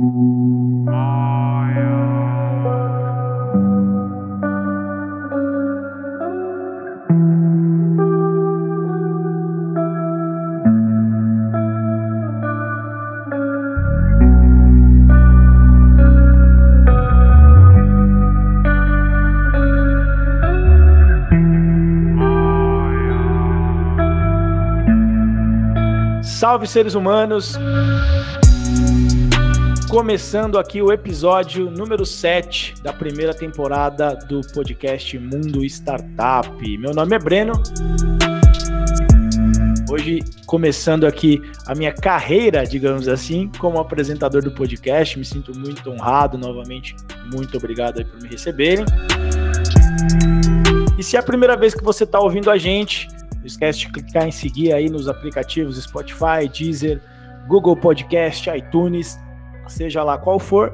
Salve seres humanos! Começando aqui o episódio número 7 da primeira temporada do podcast Mundo Startup. Meu nome é Breno. Hoje, começando aqui a minha carreira, digamos assim, como apresentador do podcast, me sinto muito honrado novamente. Muito obrigado por me receberem. E se é a primeira vez que você está ouvindo a gente, não esquece de clicar em seguir aí nos aplicativos Spotify, Deezer, Google Podcast, iTunes, seja lá qual for.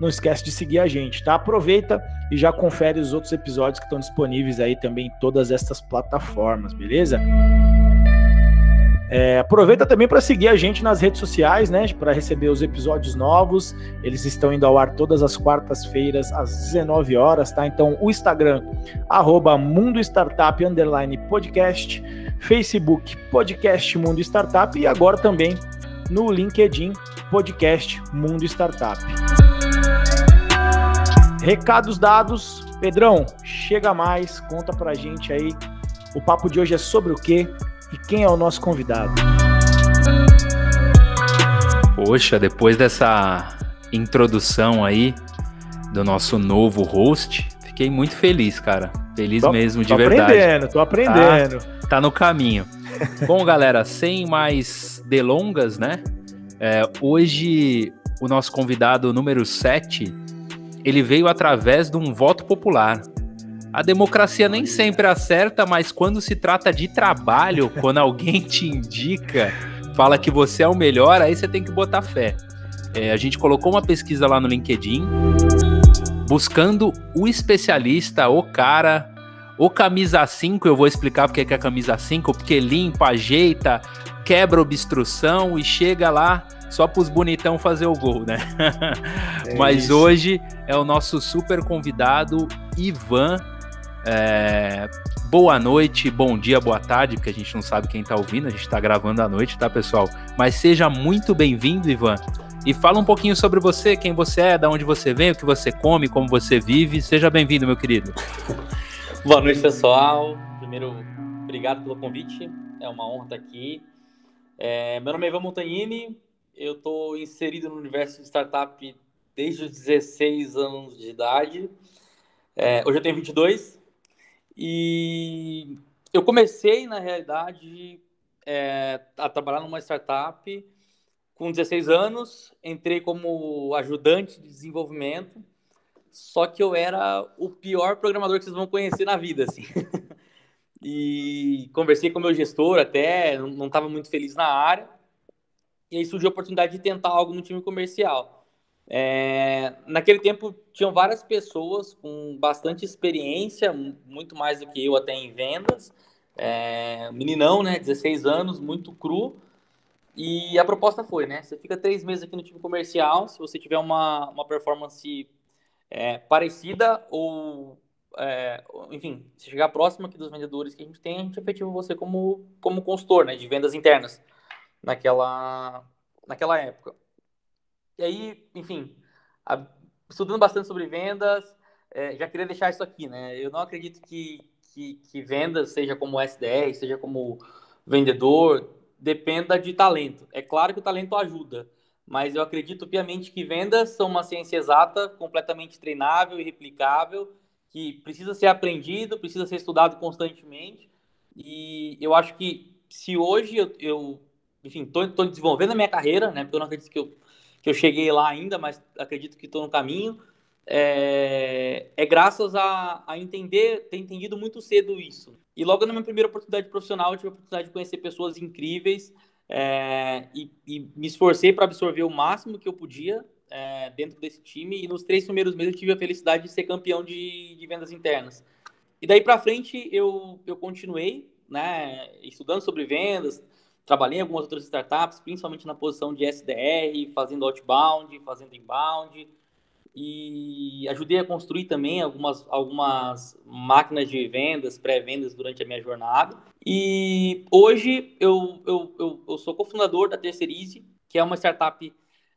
Não esquece de seguir a gente, tá? Aproveita e já confere os outros episódios que estão disponíveis aí também em todas estas plataformas, beleza? É, aproveita também para seguir a gente nas redes sociais, né? Para receber os episódios novos. Eles estão indo ao ar todas as quartas-feiras, às 19 horas, tá? Então, o Instagram, arroba Mundo Startup Podcast, Facebook, Podcast Mundo Startup e agora também no LinkedIn, Podcast Mundo Startup. Recados dados. Pedrão, chega mais, conta pra gente aí. O papo de hoje é sobre o quê? E quem é o nosso convidado? Poxa, depois dessa introdução aí do nosso novo host, fiquei muito feliz, cara. Feliz tô, mesmo, de tô verdade. Tô aprendendo, tô aprendendo. Tá, tá no caminho. Bom, galera, sem mais delongas, né? É, hoje, o nosso convidado número 7, ele veio através de um voto popular. A democracia nem sempre acerta, mas quando se trata de trabalho, quando alguém te indica, fala que você é o melhor, aí você tem que botar fé. É, a gente colocou uma pesquisa lá no LinkedIn, buscando o especialista, o cara, o camisa 5. Eu vou explicar porque é a camisa 5, porque limpa, ajeita, quebra obstrução e chega lá só para os bonitão fazer o gol, né? É Mas isso. hoje é o nosso super convidado Ivan é, boa noite, bom dia, boa tarde, porque a gente não sabe quem está ouvindo, a gente está gravando à noite, tá, pessoal? Mas seja muito bem-vindo, Ivan. E fala um pouquinho sobre você, quem você é, de onde você vem, o que você come, como você vive. Seja bem-vindo, meu querido. boa noite, pessoal. Primeiro, obrigado pelo convite. É uma honra estar aqui. É, meu nome é Ivan Montagnini. Eu estou inserido no universo de startup desde os 16 anos de idade. É, hoje eu tenho 22 e eu comecei, na realidade, é, a trabalhar numa startup com 16 anos, entrei como ajudante de desenvolvimento, só que eu era o pior programador que vocês vão conhecer na vida, assim. e conversei com o meu gestor até, não estava muito feliz na área, e aí surgiu a oportunidade de tentar algo no time comercial. É, naquele tempo tinham várias pessoas com bastante experiência, muito mais do que eu até em vendas. É, meninão, né, 16 anos, muito cru. E a proposta foi, né, você fica três meses aqui no time comercial, se você tiver uma, uma performance é, parecida ou, é, enfim, se chegar próximo aqui dos vendedores que a gente tem, a gente efetiva você como, como consultor, né, de vendas internas naquela, naquela época. E aí, enfim, a, estudando bastante sobre vendas, é, já queria deixar isso aqui, né? Eu não acredito que, que, que vendas, seja como SDR, seja como vendedor, dependa de talento. É claro que o talento ajuda, mas eu acredito piamente que vendas são uma ciência exata, completamente treinável e replicável, que precisa ser aprendido, precisa ser estudado constantemente. E eu acho que se hoje eu, eu enfim, estou desenvolvendo a minha carreira, né? Porque eu não acredito que eu que eu cheguei lá ainda, mas acredito que estou no caminho. É, é graças a, a, entender, ter entendido muito cedo isso. E logo na minha primeira oportunidade profissional, eu tive a oportunidade de conhecer pessoas incríveis é, e, e, me esforcei para absorver o máximo que eu podia é, dentro desse time. E nos três primeiros meses eu tive a felicidade de ser campeão de, de vendas internas. E daí para frente eu, eu continuei né, estudando sobre vendas, trabalhei em algumas outras startups, principalmente na posição de SDR, fazendo outbound, fazendo inbound, e ajudei a construir também algumas, algumas máquinas de vendas, pré-vendas durante a minha jornada. E hoje eu, eu, eu, eu sou cofundador da Terceirize, que é uma startup.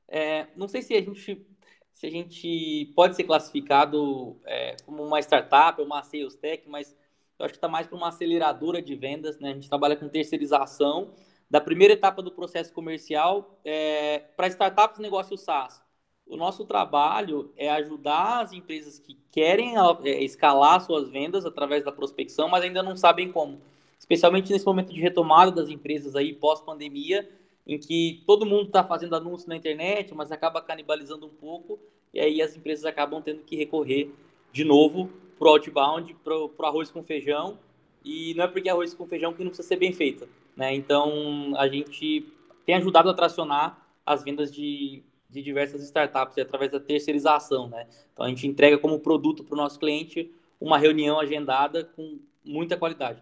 É, não sei se a gente se a gente pode ser classificado é, como uma startup ou uma sales tech, mas eu acho que está mais para uma aceleradora de vendas. Né? A gente trabalha com terceirização da primeira etapa do processo comercial é, para startups negócio SaaS. O nosso trabalho é ajudar as empresas que querem é, escalar suas vendas através da prospecção, mas ainda não sabem como. Especialmente nesse momento de retomada das empresas aí pós-pandemia, em que todo mundo está fazendo anúncio na internet, mas acaba canibalizando um pouco, e aí as empresas acabam tendo que recorrer de novo para o outbound, para o arroz com feijão, e não é porque é arroz com feijão que não precisa ser bem feita. Né? Então, a gente tem ajudado a tracionar as vendas de, de diversas startups através da terceirização. Né? Então, a gente entrega como produto para o nosso cliente uma reunião agendada com muita qualidade.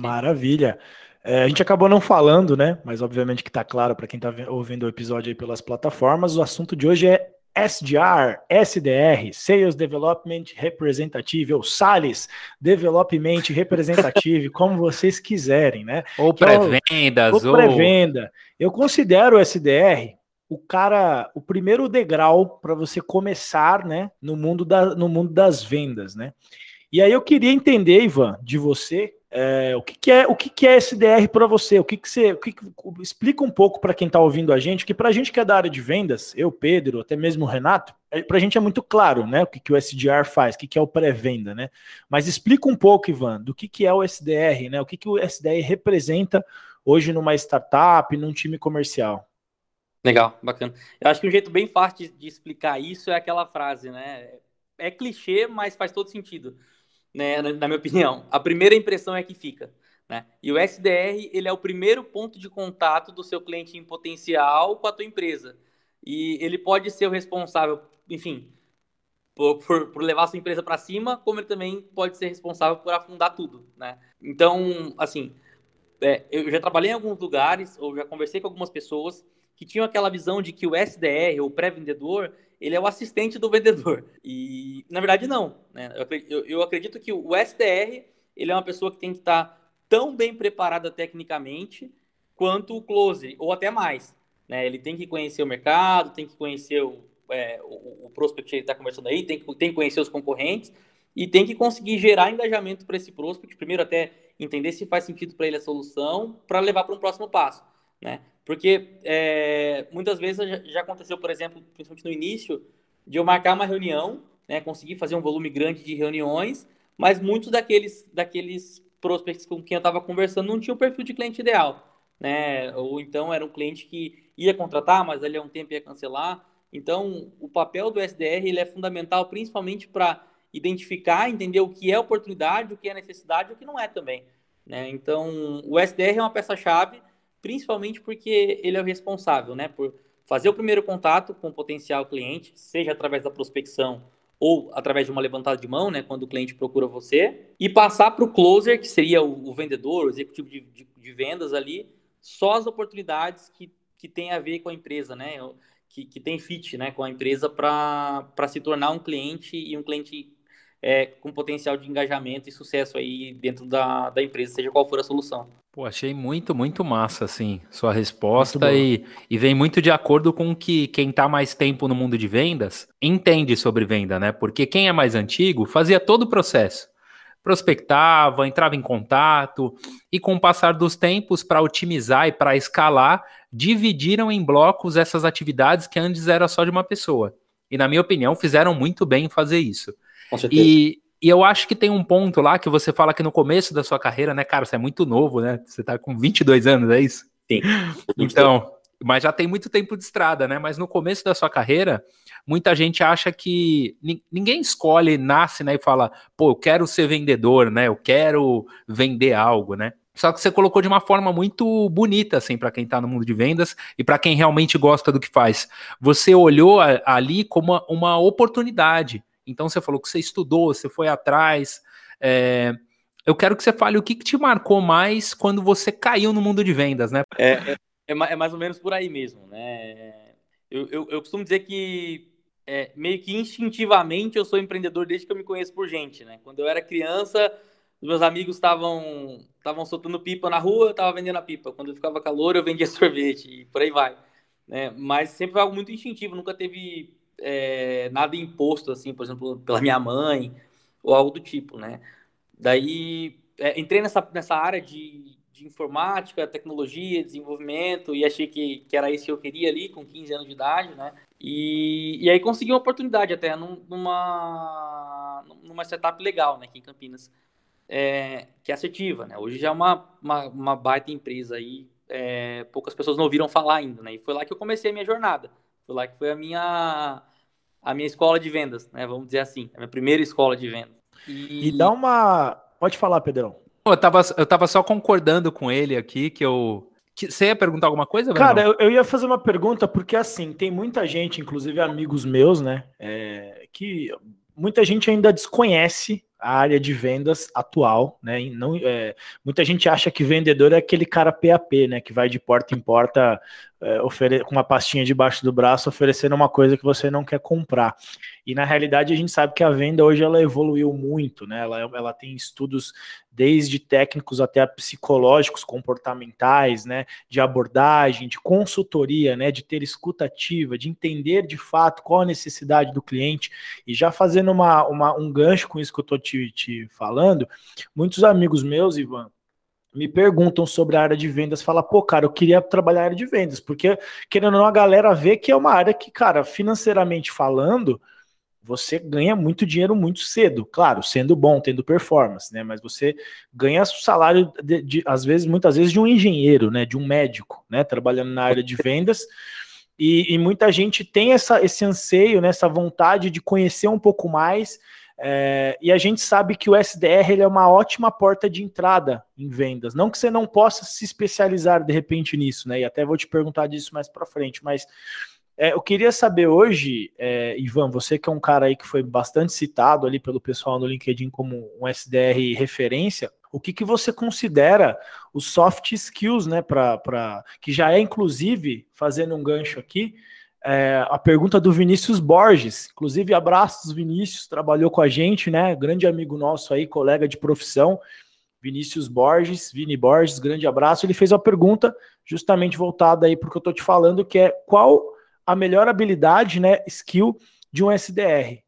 Maravilha. É, a gente acabou não falando, né? Mas obviamente que está claro para quem está ouvindo o episódio aí pelas plataformas. O assunto de hoje é SDR, SDR, Sales Development Representative, ou SALES Development Representative, como vocês quiserem, né? Ou é pré-vendas. Ou, ou pré-venda. Eu considero o SDR o cara, o primeiro degrau para você começar, né, no mundo, da, no mundo das vendas, né? E aí eu queria entender, Ivan, de você, é, o que, que, é o que, que é SDR para você? O que, que você o que, explica um pouco para quem está ouvindo a gente, que para a gente que é da área de vendas, eu, Pedro, até mesmo o Renato, é, para a gente é muito claro, né? O que, que o SDR faz, o que, que é o pré-venda, né? Mas explica um pouco, Ivan, do que, que é o SDR, né? O que, que o SDR representa hoje numa startup, num time comercial. Legal, bacana. Eu acho que um jeito bem fácil de, de explicar isso é aquela frase, né? É clichê, mas faz todo sentido né, na minha opinião. A primeira impressão é que fica. Né? E o SDR ele é o primeiro ponto de contato do seu cliente em potencial com a tua empresa. E ele pode ser o responsável, enfim, por, por, por levar a sua empresa para cima, como ele também pode ser responsável por afundar tudo. Né? Então, assim, é, eu já trabalhei em alguns lugares, ou já conversei com algumas pessoas que tinham aquela visão de que o SDR, ou pré-vendedor, ele é o assistente do vendedor. E, na verdade, não. Né? Eu, eu, acredito que o SDR, ele é uma pessoa que tem que estar tão bem preparada tecnicamente quanto o closer, ou até mais. Né? Ele tem que conhecer o mercado, tem que conhecer o, é, o, o prospect que ele está conversando aí, tem que, tem que conhecer os concorrentes e tem que conseguir gerar engajamento para esse prospect, primeiro até entender se faz sentido para ele a solução, para levar para um próximo passo. Né? Porque é, muitas vezes já aconteceu, por exemplo, principalmente no início, de eu marcar uma reunião, né, conseguir fazer um volume grande de reuniões, mas muitos daqueles, daqueles prospects com quem eu estava conversando não tinham o perfil de cliente ideal. Né? Ou então era um cliente que ia contratar, mas ali a um tempo ia cancelar. Então, o papel do SDR ele é fundamental, principalmente para identificar, entender o que é oportunidade, o que é necessidade o que não é também. Né? Então, o SDR é uma peça-chave principalmente porque ele é o responsável, né, por fazer o primeiro contato com o potencial cliente, seja através da prospecção ou através de uma levantada de mão, né, quando o cliente procura você, e passar para o closer, que seria o, o vendedor, o executivo de, de, de, vendas ali, só as oportunidades que, que tem a ver com a empresa, né, que, que tem fit né, com a empresa para se tornar um cliente e um cliente é, com potencial de engajamento e sucesso aí dentro da, da empresa, seja qual for a solução. Pô, achei muito, muito massa, assim, sua resposta e, e vem muito de acordo com que quem está mais tempo no mundo de vendas entende sobre venda, né? Porque quem é mais antigo fazia todo o processo. Prospectava, entrava em contato e com o passar dos tempos, para otimizar e para escalar, dividiram em blocos essas atividades que antes era só de uma pessoa. E, na minha opinião, fizeram muito bem em fazer isso. Com certeza. E, e eu acho que tem um ponto lá que você fala que no começo da sua carreira, né, cara, você é muito novo, né? Você tá com 22 anos, é isso? Sim. Então, mas já tem muito tempo de estrada, né? Mas no começo da sua carreira, muita gente acha que ninguém escolhe, nasce, né, e fala, pô, eu quero ser vendedor, né? Eu quero vender algo, né? Só que você colocou de uma forma muito bonita, assim, para quem está no mundo de vendas e para quem realmente gosta do que faz. Você olhou ali como uma oportunidade então você falou que você estudou, você foi atrás. É, eu quero que você fale o que, que te marcou mais quando você caiu no mundo de vendas, né? É, é, é, é mais ou menos por aí mesmo, né? Eu, eu, eu costumo dizer que é, meio que instintivamente eu sou empreendedor desde que eu me conheço por gente, né? Quando eu era criança, meus amigos estavam estavam soltando pipa na rua, eu estava vendendo a pipa. Quando ficava calor, eu vendia sorvete e por aí vai. Né? Mas sempre foi algo muito instintivo, nunca teve é, nada imposto, assim, por exemplo, pela minha mãe ou algo do tipo, né? Daí é, entrei nessa, nessa área de, de informática, tecnologia, desenvolvimento e achei que, que era isso que eu queria ali com 15 anos de idade, né? E, e aí consegui uma oportunidade até numa, numa startup legal, né, aqui em Campinas, é, que é assertiva, né? Hoje já é uma, uma, uma baita empresa aí, é, poucas pessoas não ouviram falar ainda, né? E foi lá que eu comecei a minha jornada. Foi lá que foi a minha a minha escola de vendas, né? Vamos dizer assim, a minha primeira escola de vendas. E, e dá uma. Pode falar, Pedrão. Eu tava, eu tava só concordando com ele aqui que eu. Que, você ia perguntar alguma coisa? Cara, eu, eu, ia fazer uma pergunta, porque assim, tem muita gente, inclusive amigos meus, né? É, que muita gente ainda desconhece a área de vendas atual, né? Não, é, muita gente acha que vendedor é aquele cara PAP, né? Que vai de porta em porta é, com uma pastinha debaixo do braço oferecendo uma coisa que você não quer comprar. E na realidade a gente sabe que a venda hoje ela evoluiu muito, né? Ela, ela tem estudos desde técnicos até psicológicos, comportamentais, né? De abordagem, de consultoria, né? De ter escutativa, de entender de fato qual a necessidade do cliente. E já fazendo uma, uma um gancho com isso que eu estou te, te falando, muitos amigos meus, Ivan, me perguntam sobre a área de vendas, fala, pô, cara, eu queria trabalhar na área de vendas, porque querendo ou não, a galera vê que é uma área que, cara, financeiramente falando, você ganha muito dinheiro muito cedo, claro, sendo bom, tendo performance, né? Mas você ganha o salário de, de, às vezes, muitas vezes, de um engenheiro, né? De um médico, né? Trabalhando na área de vendas. E, e muita gente tem essa, esse anseio, né? essa vontade de conhecer um pouco mais. É, e a gente sabe que o SDR ele é uma ótima porta de entrada em vendas. Não que você não possa se especializar de repente nisso, né? E até vou te perguntar disso mais para frente, mas é, eu queria saber hoje, é, Ivan, você que é um cara aí que foi bastante citado ali pelo pessoal no LinkedIn como um SDR referência, o que, que você considera os soft skills, né, para que já é inclusive fazendo um gancho aqui, é, a pergunta do Vinícius Borges, inclusive abraços Vinícius, trabalhou com a gente, né, grande amigo nosso aí, colega de profissão, Vinícius Borges, Vini Borges, grande abraço. Ele fez uma pergunta justamente voltada aí para o que eu estou te falando, que é qual a melhor habilidade, né, skill de um SDR.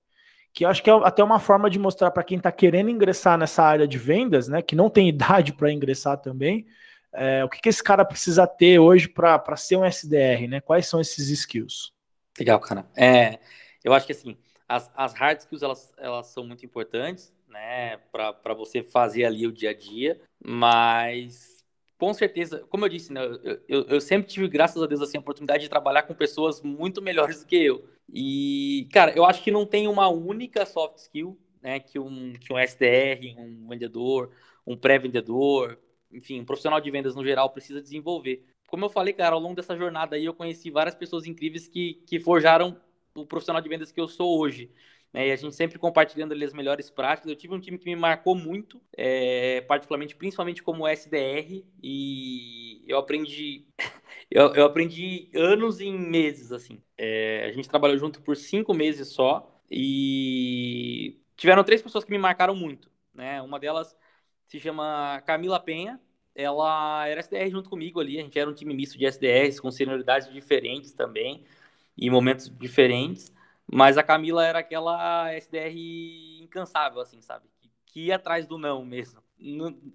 Que eu acho que é até uma forma de mostrar para quem está querendo ingressar nessa área de vendas, né, que não tem idade para ingressar também, é, o que, que esse cara precisa ter hoje para ser um SDR, né? Quais são esses skills? Legal, cara. É, eu acho que assim, as, as hard skills elas, elas são muito importantes, né, para você fazer ali o dia a dia, mas com certeza, como eu disse, né, eu, eu, eu, sempre tive, graças a Deus, assim, a oportunidade de trabalhar com pessoas muito melhores do que eu. E, cara, eu acho que não tem uma única soft skill, né, que um, que um SDR, um vendedor, um pré-vendedor, enfim, um profissional de vendas no geral precisa desenvolver. Como eu falei, cara, ao longo dessa jornada aí eu conheci várias pessoas incríveis que, que forjaram o profissional de vendas que eu sou hoje né, e a gente sempre compartilhando ali as melhores práticas. Eu tive um time que me marcou muito, é, particularmente, principalmente como SDR, e eu aprendi, eu, eu aprendi anos em meses, assim. É, a gente trabalhou junto por cinco meses só, e tiveram três pessoas que me marcaram muito, né? Uma delas se chama Camila Penha, ela era SDR junto comigo ali, a gente era um time misto de SDRs com senioridades diferentes também, e momentos diferentes. Mas a Camila era aquela SDR incansável, assim, sabe? Que, ia atrás do não mesmo.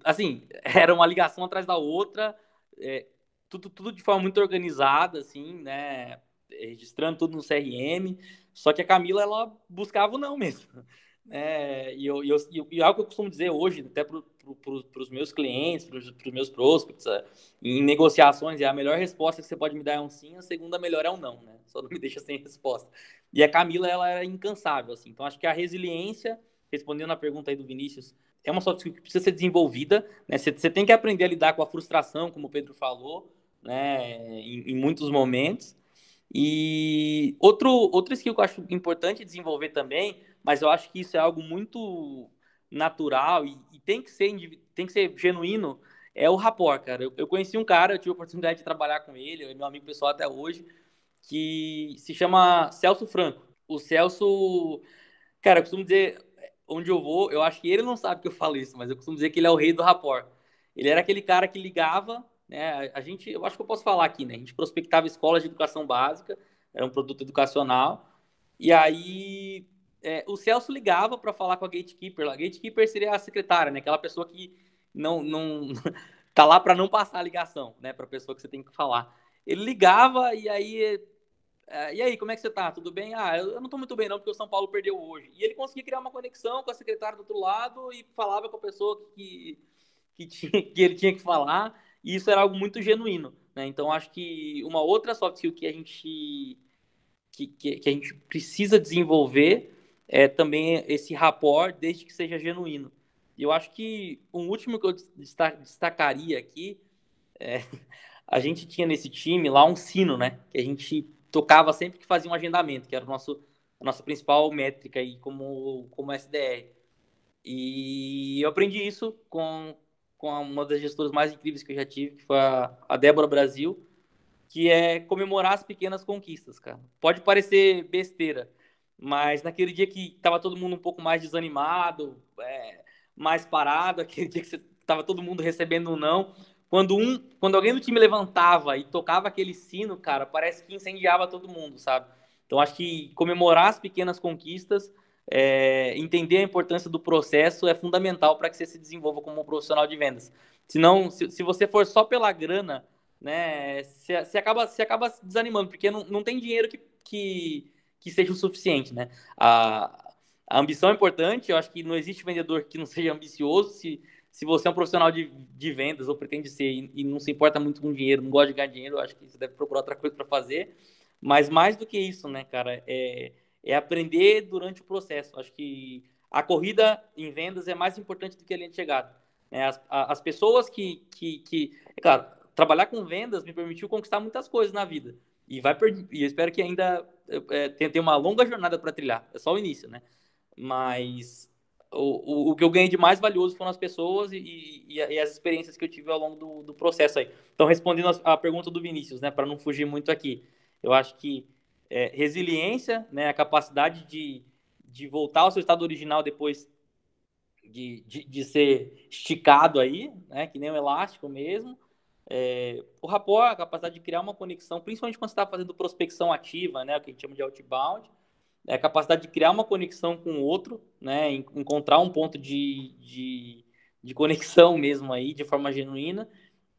assim, era uma ligação atrás da outra, é, tudo, tudo de forma muito organizada, assim, né? Registrando tudo no CRM. Só que a Camila, ela buscava o não mesmo. É, e, eu, e, eu, e algo que eu costumo dizer hoje, até pro, os meus clientes, para os meus prospects, é, em negociações, é a melhor resposta que você pode me dar é um sim, a segunda melhor é um não, né? Só não me deixa sem resposta. E a Camila, ela era incansável, assim. Então, acho que a resiliência, respondendo a pergunta aí do Vinícius, é uma soft skill que precisa ser desenvolvida, né? Você, você tem que aprender a lidar com a frustração, como o Pedro falou, né? Em, em muitos momentos. E outro, outro skill que eu acho importante desenvolver também, mas eu acho que isso é algo muito natural e, e, tem que ser tem que ser genuíno é o rapport, cara. Eu, eu, conheci um cara, eu tive a oportunidade de trabalhar com ele, é meu amigo pessoal até hoje, que se chama Celso Franco. O Celso, cara, eu costumo dizer, onde eu vou, eu acho que ele não sabe que eu falo isso, mas eu costumo dizer que ele é o rei do rapport. Ele era aquele cara que ligava, né? A gente, eu acho que eu posso falar aqui, né? A gente prospectava escolas de educação básica, era um produto educacional, e aí é, o Celso ligava para falar com a gatekeeper. A gatekeeper seria a secretária, né? Aquela pessoa que não, não tá lá para não passar a ligação, né? Para a pessoa que você tem que falar. Ele ligava e aí é, e aí, como é que você tá? Tudo bem? Ah, eu não tô muito bem não, porque o São Paulo perdeu hoje. E ele conseguia criar uma conexão com a secretária do outro lado e falava com a pessoa que, que, tinha, que ele tinha que falar, e isso era algo muito genuíno, né? Então, acho que uma outra soft skill que a gente, que, que, que a gente precisa desenvolver é também esse rapport, desde que seja genuíno. E eu acho que um último que eu destacaria aqui é, a gente tinha nesse time lá um sino, né? Que a gente tocava sempre que fazia um agendamento, que era o nosso, a nossa principal métrica aí como, como SDR. E eu aprendi isso com, com uma das gestoras mais incríveis que eu já tive, que foi a, a Débora Brasil, que é comemorar as pequenas conquistas, cara. Pode parecer besteira, mas naquele dia que tava todo mundo um pouco mais desanimado, é, mais parado, aquele dia que você, tava todo mundo recebendo um não, quando um, quando alguém do time levantava e tocava aquele sino, cara, parece que incendiava todo mundo, sabe? Então acho que comemorar as pequenas conquistas, é, entender a importância do processo é fundamental para que você se desenvolva como um profissional de vendas. Senão, se, se você for só pela grana, né, você, acaba, você acaba desanimando, porque não, não tem dinheiro que, que, que seja o suficiente, né? A, a ambição é importante, eu acho que não existe vendedor que não seja ambicioso, se se você é um profissional de, de vendas ou pretende ser e, e, não se importa muito com dinheiro, não gosta de ganhar dinheiro, acho que você deve procurar outra coisa para fazer. Mas mais do que isso, né, cara, é, é aprender durante o processo. Acho que a corrida em vendas é mais importante do que a linha de chegada. É, as, as pessoas que, que, que, é claro, trabalhar com vendas me permitiu conquistar muitas coisas na vida. E vai e eu espero que ainda é, tenha uma longa jornada para trilhar. É só o início, né? Mas o, o, o, que eu ganhei de mais valioso foram as pessoas e, e, e as experiências que eu tive ao longo do, do processo aí. Então, respondendo a, a pergunta do Vinícius, né, para não fugir muito aqui, eu acho que é, resiliência, né, a capacidade de, de voltar ao seu estado original depois de, de, de ser esticado aí, né, que nem um elástico mesmo. É, o rapport, a capacidade de criar uma conexão, principalmente quando você está fazendo prospecção ativa, né, o que a gente chama de outbound é a capacidade de criar uma conexão com o outro, né? Encontrar um ponto de, de, de conexão mesmo aí, de forma genuína,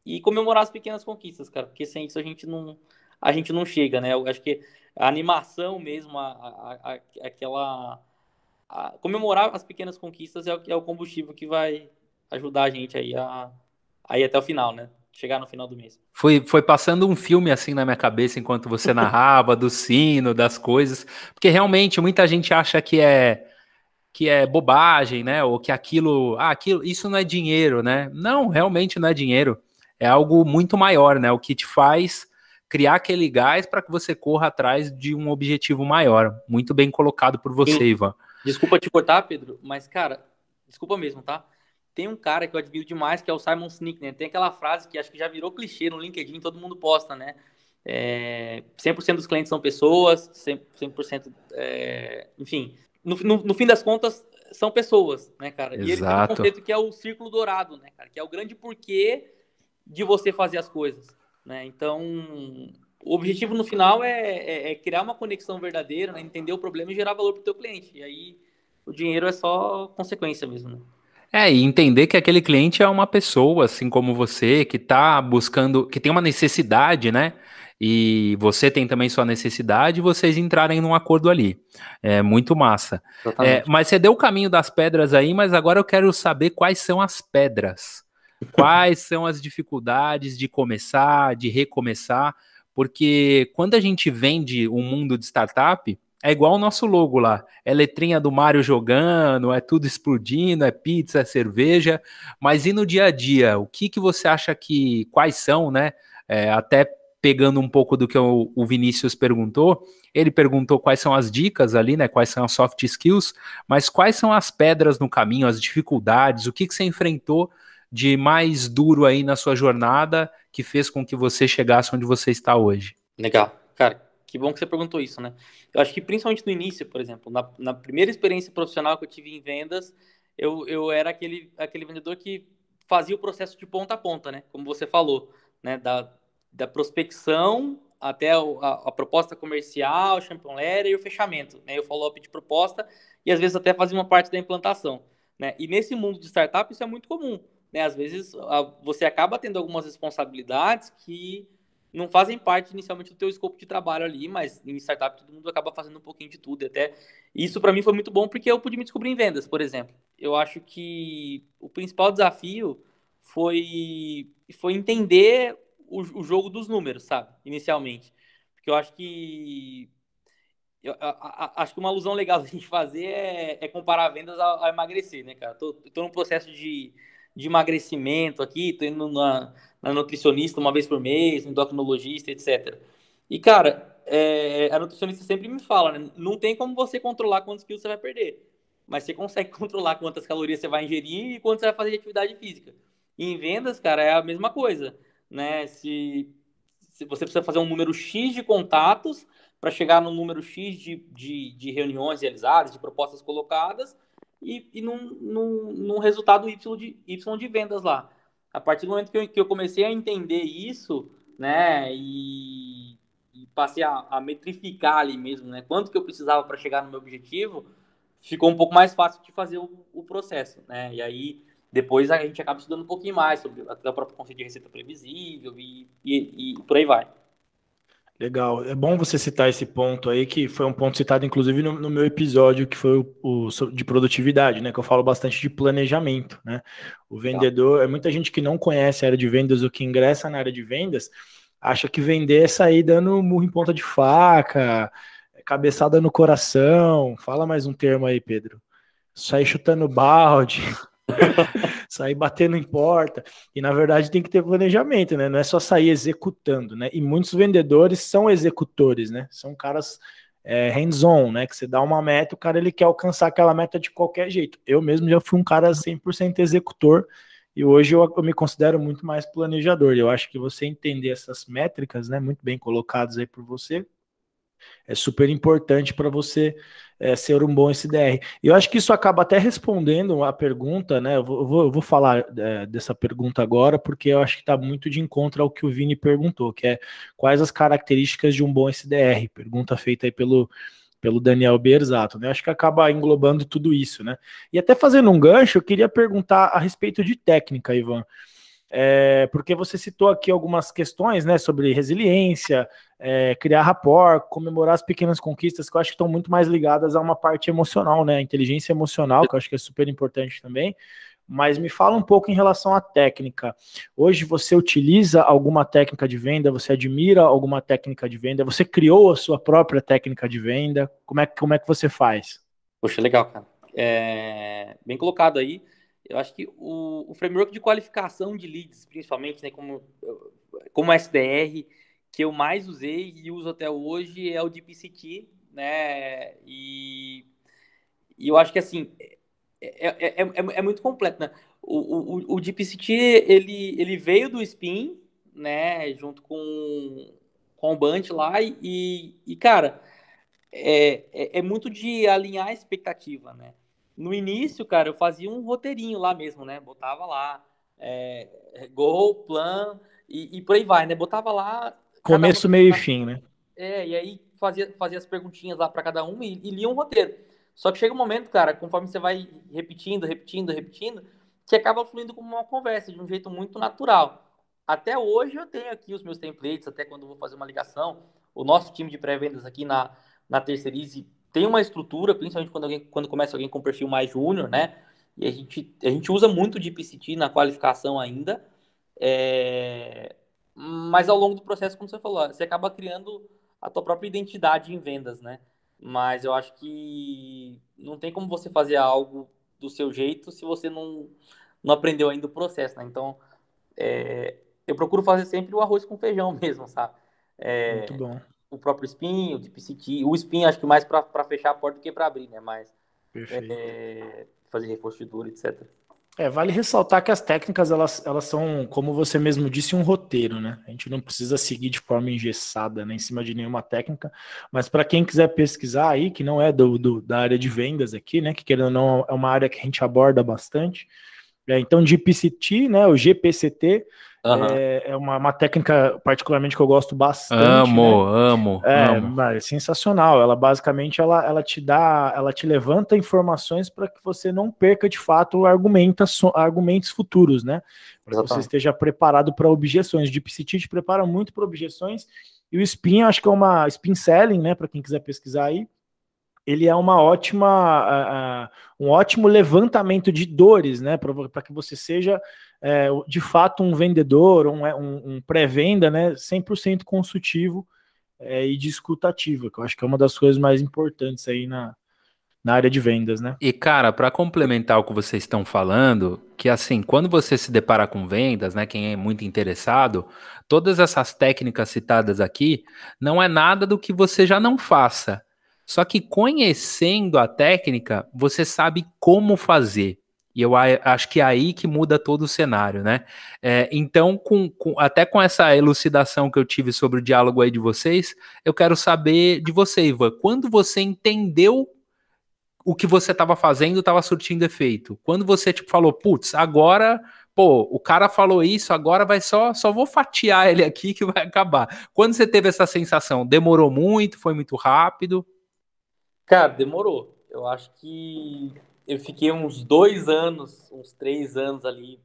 e comemorar as pequenas conquistas, cara, porque sem isso a gente não, a gente não chega, né? Eu acho que a animação mesmo, a, a, a aquela. comemorar as pequenas conquistas é o, é o combustível que vai ajudar a gente aí a, a ir até o final, né? Chegar no final do mês. Foi, foi passando um filme assim na minha cabeça enquanto você narrava do sino, das coisas, porque realmente muita gente acha que é que é bobagem, né? Ou que aquilo, ah, aquilo, isso não é dinheiro, né? Não, realmente não é dinheiro. É algo muito maior, né? O que te faz criar aquele gás para que você corra atrás de um objetivo maior. Muito bem colocado por você, Ivan. Desculpa te cortar, Pedro, mas cara, desculpa mesmo, tá? Tem um cara que eu admiro demais, que é o Simon Sinek, né? Tem aquela frase que acho que já virou clichê no LinkedIn, todo mundo posta, né? É, 100% dos clientes são pessoas, 100%, 100% é, enfim, no, no, no, fim das contas, são pessoas, né, cara? Exato. E ele tem um conceito que é o círculo dourado, né, cara? Que é o grande porquê de você fazer as coisas, né? Então, o objetivo no final é, é, é criar uma conexão verdadeira, né? entender o problema e gerar valor para o teu cliente. E aí, o dinheiro é só consequência mesmo, né? É, e entender que aquele cliente é uma pessoa, assim como você, que está buscando, que tem uma necessidade, né? E você tem também sua necessidade, vocês entrarem num acordo ali. É muito massa. É, mas você deu o caminho das pedras aí, mas agora eu quero saber quais são as pedras. Quais são as dificuldades de começar, de recomeçar, porque quando a gente vende um mundo de startup, é igual o nosso logo lá. É letrinha do Mário jogando, é tudo explodindo, é pizza, é cerveja. Mas e no dia a dia, o que, que você acha que. Quais são, né? É, até pegando um pouco do que o, o, Vinícius perguntou, ele perguntou quais são as dicas ali, né? Quais são as soft skills, mas quais são as pedras no caminho, as dificuldades, o que, que você enfrentou de mais duro aí na sua jornada que fez com que você chegasse onde você está hoje? Legal. Cara, que bom que você perguntou isso, né? Eu acho que principalmente no início, por exemplo, na, na primeira experiência profissional que eu tive em vendas, eu, eu era aquele, aquele vendedor que fazia o processo de ponta a ponta, né? Como você falou, né? Da, da prospecção até a, a, proposta comercial, champion letter e o fechamento, né? O follow-up de proposta e às vezes até fazia uma parte da implantação, né? E nesse mundo de startup isso é muito comum, né? Às vezes a, você acaba tendo algumas responsabilidades que não fazem parte inicialmente do teu escopo de trabalho ali, mas em startup todo mundo acaba fazendo um pouquinho de tudo. Até isso para mim foi muito bom porque eu pude me descobrir em vendas, por exemplo. Eu acho que o principal desafio foi foi entender o, o jogo dos números, sabe? Inicialmente, porque eu acho que eu, a, a, acho que uma alusão legal da gente fazer é, é comparar vendas a, a, emagrecer, né, cara? Tô, tô num processo de, de emagrecimento aqui, tô indo na, na nutricionista uma vez por mês, no endocrinologista, etc. E, cara, é, a nutricionista sempre me fala, né? Não tem como você controlar quantos quilos você vai perder. Mas você consegue controlar quantas calorias você vai ingerir e quanto você vai fazer de atividade física. E em vendas, cara, é a mesma coisa, né? Se, se você precisa fazer um número X de contatos para chegar no número X de, de, de, reuniões realizadas, de propostas colocadas e, e num, num, num resultado Y de, y de vendas lá a partir do momento que eu, que eu comecei a entender isso, né, e, e passei a, a, metrificar ali mesmo, né, quanto que eu precisava para chegar no meu objetivo, ficou um pouco mais fácil de fazer o, o, processo, né, e aí depois a gente acaba estudando um pouquinho mais sobre até o próprio conceito de receita previsível e, e, e por aí vai. Legal. É bom você citar esse ponto aí, que foi um ponto citado, inclusive, no, no meu episódio, que foi o, o, de produtividade, né? Que eu falo bastante de planejamento, né? O vendedor, é muita gente que não conhece a área de vendas ou que ingressa na área de vendas, acha que vender é sair dando murro em ponta de faca, cabeçada no coração. Fala mais um termo aí, Pedro. Sair chutando balde. sair batendo em porta. E na verdade tem que ter planejamento, né? Não é só sair executando, né? E muitos vendedores são executores, né? São caras é, hands-on, né? Que você dá uma meta, o cara ele quer alcançar aquela meta de qualquer jeito. Eu mesmo já fui um cara 100% executor e hoje eu, eu, me considero muito mais planejador. Eu acho que você entender essas métricas, né? Muito bem colocadas aí por você, é super importante para você é, ser um bom SDR. E eu acho que isso acaba até respondendo a pergunta, né? Eu vou, eu vou, eu falar é, dessa pergunta agora, porque eu acho que está muito de encontro ao que o Vini perguntou, que é quais as características de um bom SDR? Pergunta feita aí pelo, pelo Daniel Berzato, né? Acho que acaba englobando tudo isso, né? E até fazendo um gancho, eu queria perguntar a respeito de técnica, Ivan. É, porque você citou aqui algumas questões né, sobre resiliência, é, criar rapport, comemorar as pequenas conquistas, que eu acho que estão muito mais ligadas a uma parte emocional, né? Inteligência emocional, que eu acho que é super importante também. Mas me fala um pouco em relação à técnica. Hoje você utiliza alguma técnica de venda? Você admira alguma técnica de venda? Você criou a sua própria técnica de venda? Como é, como é que você faz? Poxa, legal, cara. É, bem colocado aí. Eu acho que o, o framework de qualificação de leads, principalmente, né, como, como SDR, que eu mais usei e uso até hoje é o DPCT, né? E, e eu acho que assim é, é, é, é muito completo, né? O, o, o DPCT ele, ele veio do Spin, né? Junto com, com o Band lá e, e cara, é, é, é muito de alinhar a expectativa, né? No início, cara, eu fazia um roteirinho lá mesmo, né? Botava lá é, gol, plan e, e por aí vai, né? Botava lá Começo, meio e fim, né? É, e aí fazia, fazia as perguntinhas lá para cada um e, e lia um roteiro. Só que chega um momento, cara, conforme você vai repetindo, repetindo, repetindo, que acaba fluindo como uma conversa, de um jeito muito natural. Até hoje eu tenho aqui os meus templates, até quando eu vou fazer uma ligação. O nosso time de pré-vendas aqui na, na Terceirize tem uma estrutura, principalmente quando, alguém, quando começa alguém com perfil mais júnior, né? E a gente, a gente usa muito de na qualificação ainda. É, mas ao longo do processo, como você falou, você acaba criando a tua própria identidade em vendas, né? Mas eu acho que não tem como você fazer algo do seu jeito se você não, não aprendeu ainda o processo, né? Então, é, eu procuro fazer sempre o arroz com feijão mesmo, sabe? É, Muito bom. O próprio Spin, o DeepCT, o Spin acho que mais para fechar a porta do que para abrir, né? Mas é, fazer reforço de dor, etc. É, vale ressaltar que as técnicas, elas, elas são, como você mesmo disse, um roteiro, né? A gente não precisa seguir de forma engessada, né, em cima de nenhuma técnica, mas para quem quiser pesquisar aí, que não é do, do, da área de vendas aqui, né, que querendo ou não, é uma área que a gente aborda bastante, é, então, GPCT, né, o GPCT, Uhum. É, é uma, uma, técnica particularmente que eu gosto bastante. Amo, né? amo, é, amo. É sensacional. Ela basicamente ela, ela te dá, ela te levanta informações para que você não perca de fato argumentos, argumentos futuros, né? Para que você esteja preparado para objeções. De PCT te prepara muito para objeções. E o Spin, acho que é uma Spin Selling, né? Para quem quiser pesquisar aí ele é uma ótima, uh, um ótimo levantamento de dores, né, para que você seja é, de fato um vendedor, um, um, um pré-venda, né, 100% consultivo é, e discutativo, que eu acho que é uma das coisas mais importantes aí na, na área de vendas, né? E cara, para complementar o que vocês estão falando, que assim, quando você se depara com vendas, né, quem é muito interessado, todas essas técnicas citadas aqui não é nada do que você já não faça. Só que conhecendo a técnica, você sabe como fazer. E eu acho que é aí que muda todo o cenário, né? É, então, com, com, até com essa elucidação que eu tive sobre o diálogo aí de vocês, eu quero saber de você, Ivan, quando você entendeu o que você estava fazendo estava surtindo efeito? Quando você tipo falou, putz, agora, pô, o cara falou isso, agora vai só, só vou fatiar ele aqui que vai acabar. Quando você teve essa sensação, demorou muito, foi muito rápido? Cara, demorou. Eu acho que eu fiquei uns dois anos, uns três anos ali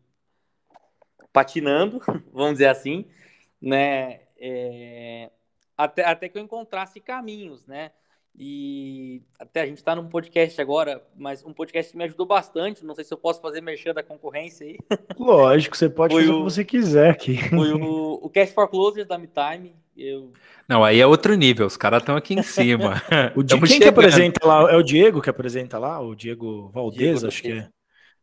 patinando, vamos dizer assim, né? É, até, até que eu encontrasse caminhos, né? E até a gente está num podcast agora, mas um podcast que me ajudou bastante. Não sei se eu posso fazer merchan da concorrência aí. Lógico, você pode foi fazer o, o que você quiser aqui. Foi o, o Cash for Closers da MeTime. Eu... Não, aí é outro nível, os caras estão aqui em cima. o Diego, quem que apresenta lá? É o Diego que apresenta lá? O Diego Valdez, Diego acho que é.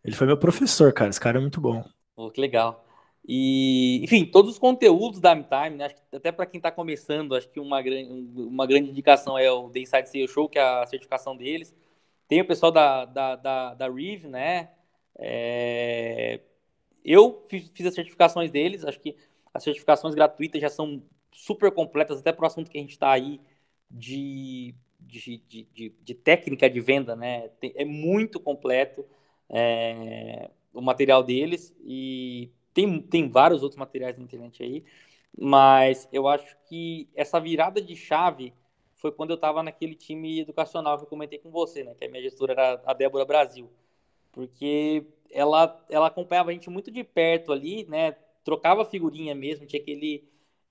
Ele foi meu professor, cara. Esse cara é muito bom. Oh, que legal. E, enfim, todos os conteúdos da Time, né? Acho que até para quem está começando, acho que uma grande, uma grande indicação é o The Inside Sales Show, que é a certificação deles. Tem o pessoal da, da, da, da Reeve, né? É... Eu fiz, fiz as certificações deles, acho que as certificações gratuitas já são super completas, até para o assunto que a gente está aí de, de, de, de, técnica de venda, né? Tem, é muito completo é, o material deles e tem, tem vários outros materiais na internet aí, mas eu acho que essa virada de chave foi quando eu estava naquele time educacional que eu comentei com você, né? Que a minha gestora era a Débora Brasil. Porque ela, ela acompanhava a gente muito de perto ali, né? Trocava figurinha mesmo, tinha aquele.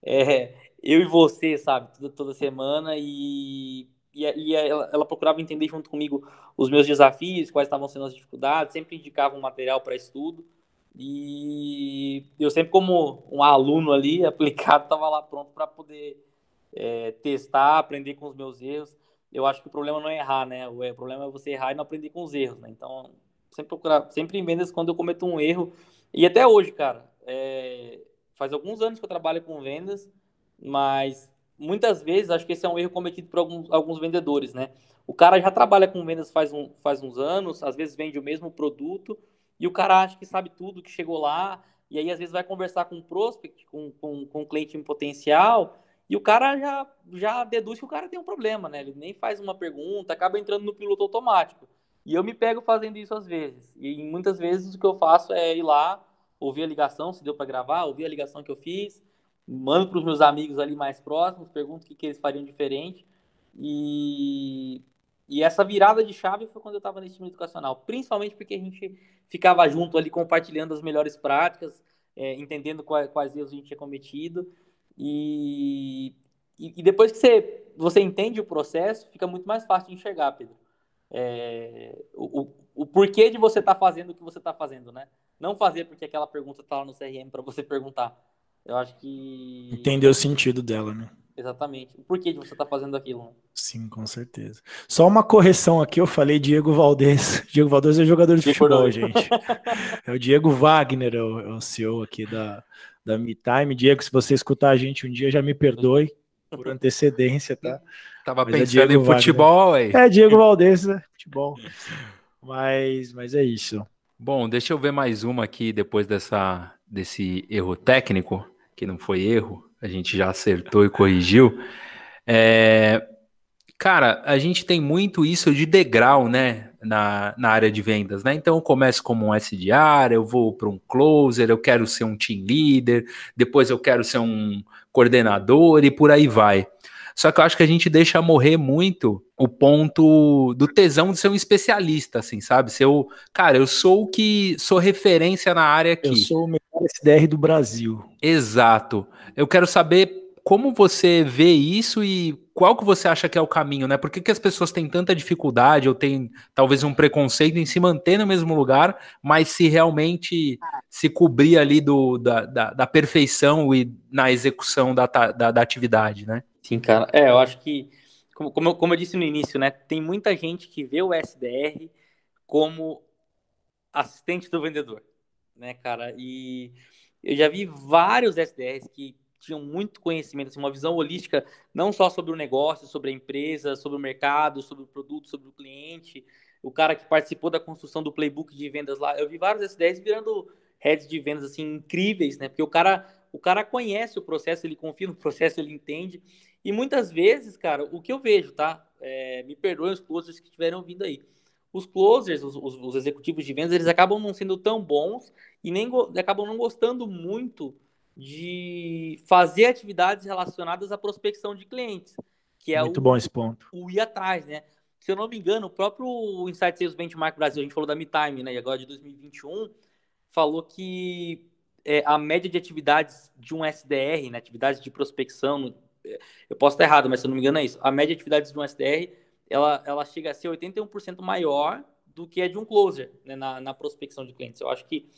É, eu e você, sabe? Toda, toda semana e, e, e ela, ela, procurava entender junto comigo os meus desafios, quais estavam sendo as dificuldades, sempre indicava um material para estudo. E eu sempre, como um aluno ali, aplicado, estava lá pronto para poder é, testar, aprender com os meus erros. Eu acho que o problema não é errar, né? O problema é você errar e não aprender com os erros, né? Então, sempre procurar, sempre em vendas quando eu cometo um erro. E até hoje, cara, é, faz alguns anos que eu trabalho com vendas, mas muitas vezes acho que esse é um erro cometido por alguns, alguns vendedores, né? O cara já trabalha com vendas faz, um, faz uns anos, às vezes vende o mesmo produto, e o cara acha que sabe tudo, que chegou lá, e aí às vezes vai conversar com um prospect, com, com, com um cliente em potencial, e o cara já, já deduz que o cara tem um problema, né? Ele nem faz uma pergunta, acaba entrando no piloto automático. E eu me pego fazendo isso às vezes. E muitas vezes o que eu faço é ir lá, ouvir a ligação, se deu para gravar, ouvir a ligação que eu fiz, mando para os meus amigos ali mais próximos, pergunto o que, que eles fariam diferente. E, e essa virada de chave foi quando eu estava nesse time educacional, principalmente porque a gente ficava junto ali compartilhando as melhores práticas, é, entendendo quais, quais, erros a gente tinha cometido. E, e, e, depois que você, você entende o processo, fica muito mais fácil de enxergar, Pedro. É, o, o, o, porquê de você estar tá fazendo o que você está fazendo, né? Não fazer porque aquela pergunta está lá no CRM para você perguntar. Eu acho que. Entender o sentido dela, né? Exatamente. O porquê de você estar tá fazendo aquilo. Né? Sim, com certeza. Só uma correção aqui, eu falei Diego Valdez. Diego Valdez é jogador de Diego futebol, gente. É o Diego Wagner, é o, é o CEO aqui da, da MeTime. Diego, se você escutar a gente um dia, já me perdoe. por antecedência, tá? Tava mas é pensando é em futebol aí. É, Diego Valdez, né? Futebol. Mas, mas é isso. Bom, deixa eu ver mais uma aqui depois dessa, desse erro técnico, que não foi erro, a gente já acertou e corrigiu. É, cara, a gente tem muito isso de degrau, né? Na, na área de vendas, né? Então eu começo como um SDR, eu vou para um closer, eu quero ser um team leader, depois eu quero ser um coordenador e por aí vai. Só que eu acho que a gente deixa morrer muito o ponto do tesão de ser um especialista, assim, sabe? Se eu, cara, eu sou o que sou referência na área aqui. Eu sou o melhor SDR do Brasil. Exato. Eu quero saber como você vê isso e qual que você acha que é o caminho, né? Por que, que as pessoas têm tanta dificuldade ou têm talvez um preconceito em se manter no mesmo lugar, mas se realmente se cobrir ali do, da, da, da perfeição e na execução da, da, da atividade, né? Sim, cara. É, eu acho que, como, como, eu, como eu disse no início, né? Tem muita gente que vê o SDR como assistente do vendedor, né, cara? E eu já vi vários SDRs que tinham muito conhecimento, assim, uma visão holística, não só sobre o negócio, sobre a empresa, sobre o mercado, sobre o produto, sobre o cliente. O cara que participou da construção do playbook de vendas lá, eu vi vários SDRs virando heads de vendas assim incríveis, né? Porque o cara, o cara conhece o processo, ele confia no processo, ele entende. E muitas vezes, cara, o que eu vejo, tá? É, me perdoem os closers que estiveram vindo aí. Os closers, os, os, os, executivos de vendas, eles acabam não sendo tão bons e nem acabam não gostando muito de fazer atividades relacionadas à prospecção de clientes. Que é muito o, bom esse ponto. O ir atrás, né? Se eu não me engano, o próprio Insight Sales Benchmark Brasil, a gente falou da MeTime, né? E agora de 2021, falou que é, a média de atividades de um SDR, né? Atividades de prospecção eu posso estar errado, mas se eu não me engano é isso. A média de atividades de um SDR, ela, ela chega a ser 81% maior do que a de um closer né, na, na prospecção de clientes. Eu acho que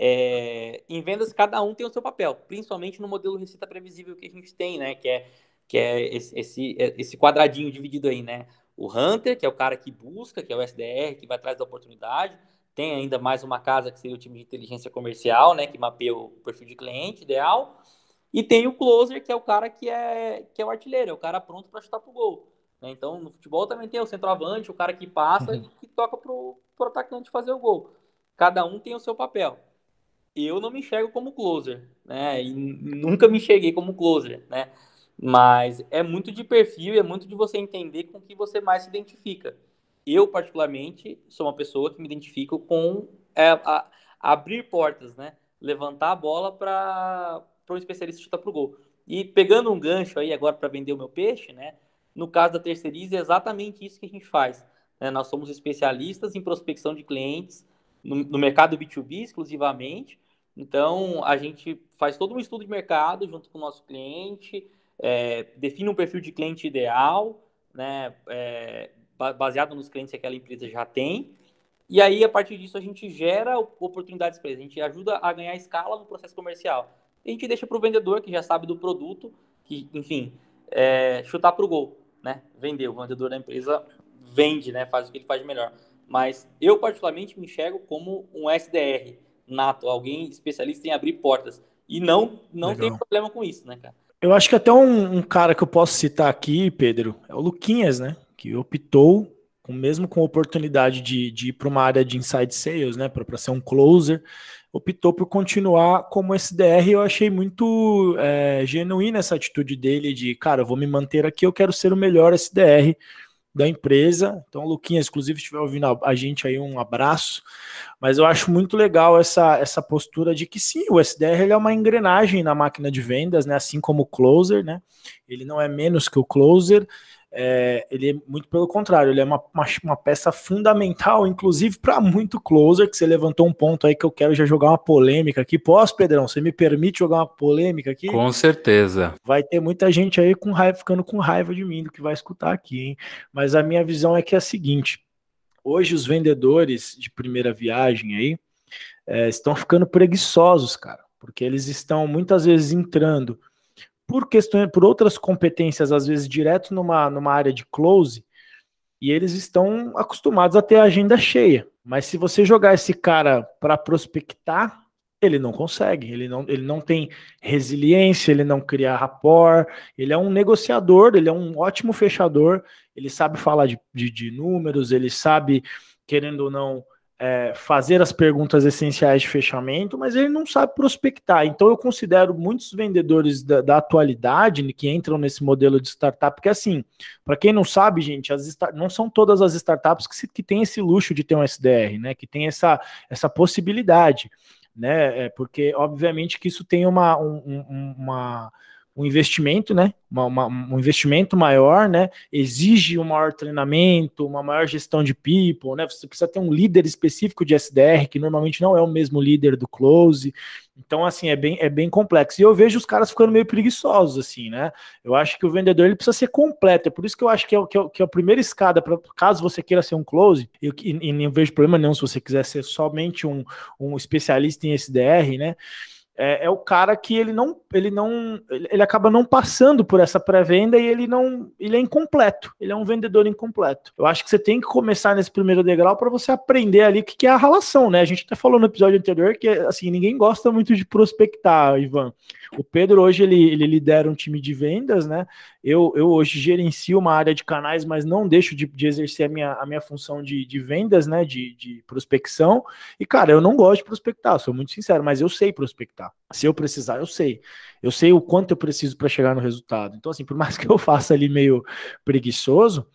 é, em vendas cada um tem o seu papel, principalmente no modelo receita previsível que a gente tem, né? Que é, que é esse, esse, esse quadradinho dividido aí, né? O Hunter, que é o cara que busca, que é o SDR, que vai atrás da oportunidade. Tem ainda mais uma casa que seria o time de inteligência comercial, né? Que mapeia o perfil de cliente ideal. E tem o closer, que é o cara que é, que é o artilheiro, é o cara pronto para chutar pro gol. Né? Então, no futebol também tem o centroavante, o cara que passa uhum. e que toca pro, pro atacante fazer o gol. Cada um tem o seu papel. Eu não me enxergo como closer, né? E nunca me enxerguei como closer, né? Mas é muito de perfil e é muito de você entender com que você mais se identifica. Eu, particularmente, sou uma pessoa que me identifico com é, a abrir portas, né? Levantar a bola para para um especialista chutar para o gol. E pegando um gancho aí agora para vender o meu peixe, né? No caso da Terceirize, é exatamente isso que a gente faz. Né? Nós somos especialistas em prospecção de clientes no, no mercado B2B exclusivamente. Então, a gente faz todo um estudo de mercado junto com o nosso cliente, é, define um perfil de cliente ideal, né, é, baseado nos clientes que aquela empresa já tem. E aí, a partir disso, a gente gera oportunidades para eles. A gente ajuda a ganhar escala no processo comercial a gente deixa para o vendedor que já sabe do produto, que, enfim, é, chutar para o gol, né? Vender. O vendedor da empresa vende, né? Faz o que ele faz melhor. Mas eu, particularmente, me enxergo como um SDR nato, alguém especialista em abrir portas. E não, não tem problema com isso, né, cara? Eu acho que até um, um, cara que eu posso citar aqui, Pedro, é o Luquinhas, né? Que optou, mesmo com a oportunidade de, de ir para uma área de inside sales, né? Para ser um closer optou por continuar como SDR. Eu achei muito é, genuína essa atitude dele de, cara, eu vou me manter aqui, eu quero ser o melhor SDR da empresa. Então, Luquinha, inclusive, estiver ouvindo a, gente aí, um abraço. Mas eu acho muito legal essa, essa postura de que sim, o SDR é uma engrenagem na máquina de vendas, né? Assim como o closer, né? Ele não é menos que o closer é, ele é muito pelo contrário, ele é uma, uma, uma peça fundamental, inclusive para muito closer, que você levantou um ponto aí que eu quero já jogar uma polêmica aqui. Posso, Pedrão? Você me permite jogar uma polêmica aqui? Com certeza. Vai ter muita gente aí com raiva, ficando com raiva de mim do que vai escutar aqui, hein? Mas a minha visão é que é a seguinte: hoje os vendedores de primeira viagem aí é, estão ficando preguiçosos, cara, porque eles estão muitas vezes entrando por questões, por outras competências, às vezes direto numa, numa área de close, e eles estão acostumados a ter a agenda cheia. Mas se você jogar esse cara para prospectar, ele não consegue, ele não, ele não tem resiliência, ele não cria rapport, ele é um negociador, ele é um ótimo fechador, ele sabe falar de, de, de números, ele sabe, querendo ou não, é, fazer as perguntas essenciais de fechamento, mas ele não sabe prospectar. Então eu considero muitos vendedores da, da atualidade que entram nesse modelo de startup, porque assim, para quem não sabe, gente, as não são todas as startups que, se, que têm esse luxo de ter um SDR, né? Que tem essa, essa possibilidade né? É porque, obviamente, que isso tem uma, um, uma, um investimento, né? Uma, uma, um investimento maior, né? Exige um maior treinamento, uma maior gestão de people, né? Você precisa ter um líder específico de SDR, que normalmente não é o mesmo líder do close. Então, assim, é bem, é bem complexo. E eu vejo os caras ficando meio preguiçosos, assim, né? Eu acho que o vendedor ele precisa ser completo. É por isso que eu acho que é, que é, que é a primeira escada, para caso você queira ser um close, e, e, e não vejo problema nenhum se você quiser ser somente um, um especialista em SDR, né? É, é, o cara que ele não, ele não, ele acaba não passando por essa pré-venda e ele não, ele é incompleto, ele é um vendedor incompleto. Eu acho que você tem que começar nesse primeiro degrau para você aprender ali o que, que é a relação, né? A gente até falou no episódio anterior que assim ninguém gosta muito de prospectar, Ivan. O Pedro hoje ele, ele lidera um time de vendas, né? Eu, eu hoje gerencio uma área de canais, mas não deixo de, de exercer a minha, a minha função de, de vendas, né? De, de prospecção. E, cara, eu não gosto de prospectar, sou muito sincero, mas eu sei prospectar. Se eu precisar, eu sei. Eu sei o quanto eu preciso para chegar no resultado. Então, assim, por mais que eu faça ali meio preguiçoso,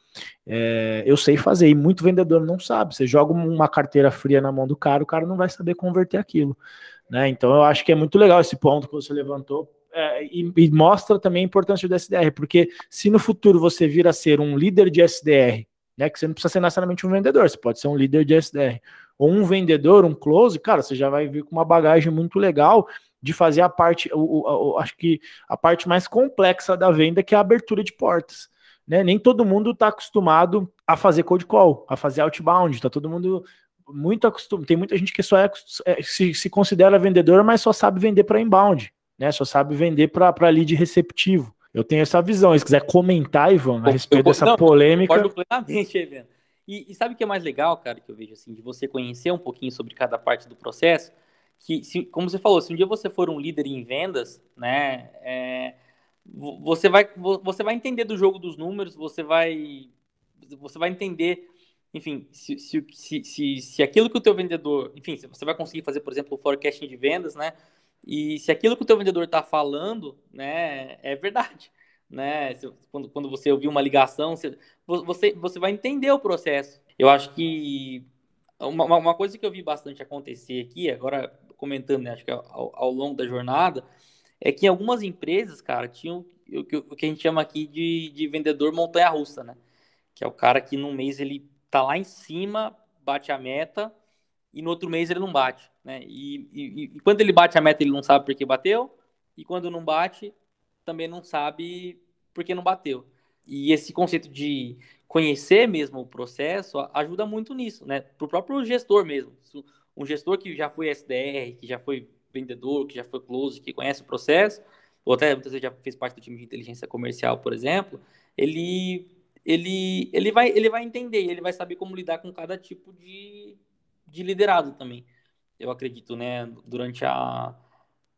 é, eu sei fazer. E muito vendedor não sabe. Você joga uma carteira fria na mão do cara, o cara não vai saber converter aquilo. Né? Então eu acho que é muito legal esse ponto que você levantou. É, e, e, mostra também a importância do SDR, porque se no futuro você vir a ser um líder de SDR, né, que você não precisa ser necessariamente um vendedor, você pode ser um líder de SDR, ou um vendedor, um close, cara, você já vai vir com uma bagagem muito legal de fazer a parte, o, o, o, acho que a parte mais complexa da venda, que é a abertura de portas. Né? Nem todo mundo está acostumado a fazer cold call, a fazer outbound, tá todo mundo muito acostumado. Tem muita gente que só é, é, se, se considera vendedora, mas só sabe vender para inbound, né? Só sabe vender para lead receptivo. Eu tenho essa visão. Se quiser comentar, Ivan, a respeito eu, dessa não, polêmica. Concordo plenamente, Ivan. E, e, sabe o que é mais legal, cara, que eu vejo assim, de você conhecer um pouquinho sobre cada parte do processo? Que, se, como você falou, se um dia você for um líder em vendas, né, é, você, vai, você vai entender do jogo dos números, você vai, você vai entender enfim, se, se, se, se, se aquilo que o teu vendedor, enfim, se você vai conseguir fazer, por exemplo, o forecasting de vendas, né? E se aquilo que o teu vendedor está falando, né, é verdade, né? Se, quando, quando você ouvir uma ligação, você, você, você vai entender o processo. Eu acho que uma, uma coisa que eu vi bastante acontecer aqui, agora comentando, né, acho que ao, ao longo da jornada, é que algumas empresas, cara, tinham o que, o que a gente chama aqui de, de vendedor montanha-russa, né? Que é o cara que num mês ele tá lá em cima, bate a meta, e no outro mês ele não bate, né? E, e, e, quando ele bate a meta, ele não sabe por que bateu, e quando não bate, também não sabe por que não bateu. E esse conceito de conhecer mesmo o processo ajuda muito nisso, né? Para o próprio gestor mesmo. Um gestor que já foi SDR, que já foi vendedor, que já foi close, que conhece o processo, ou até muitas vezes já fez parte do time de inteligência comercial, por exemplo, ele ele, ele, vai, ele vai entender, ele vai saber como lidar com cada tipo de, de liderado também. Eu acredito, né, durante a,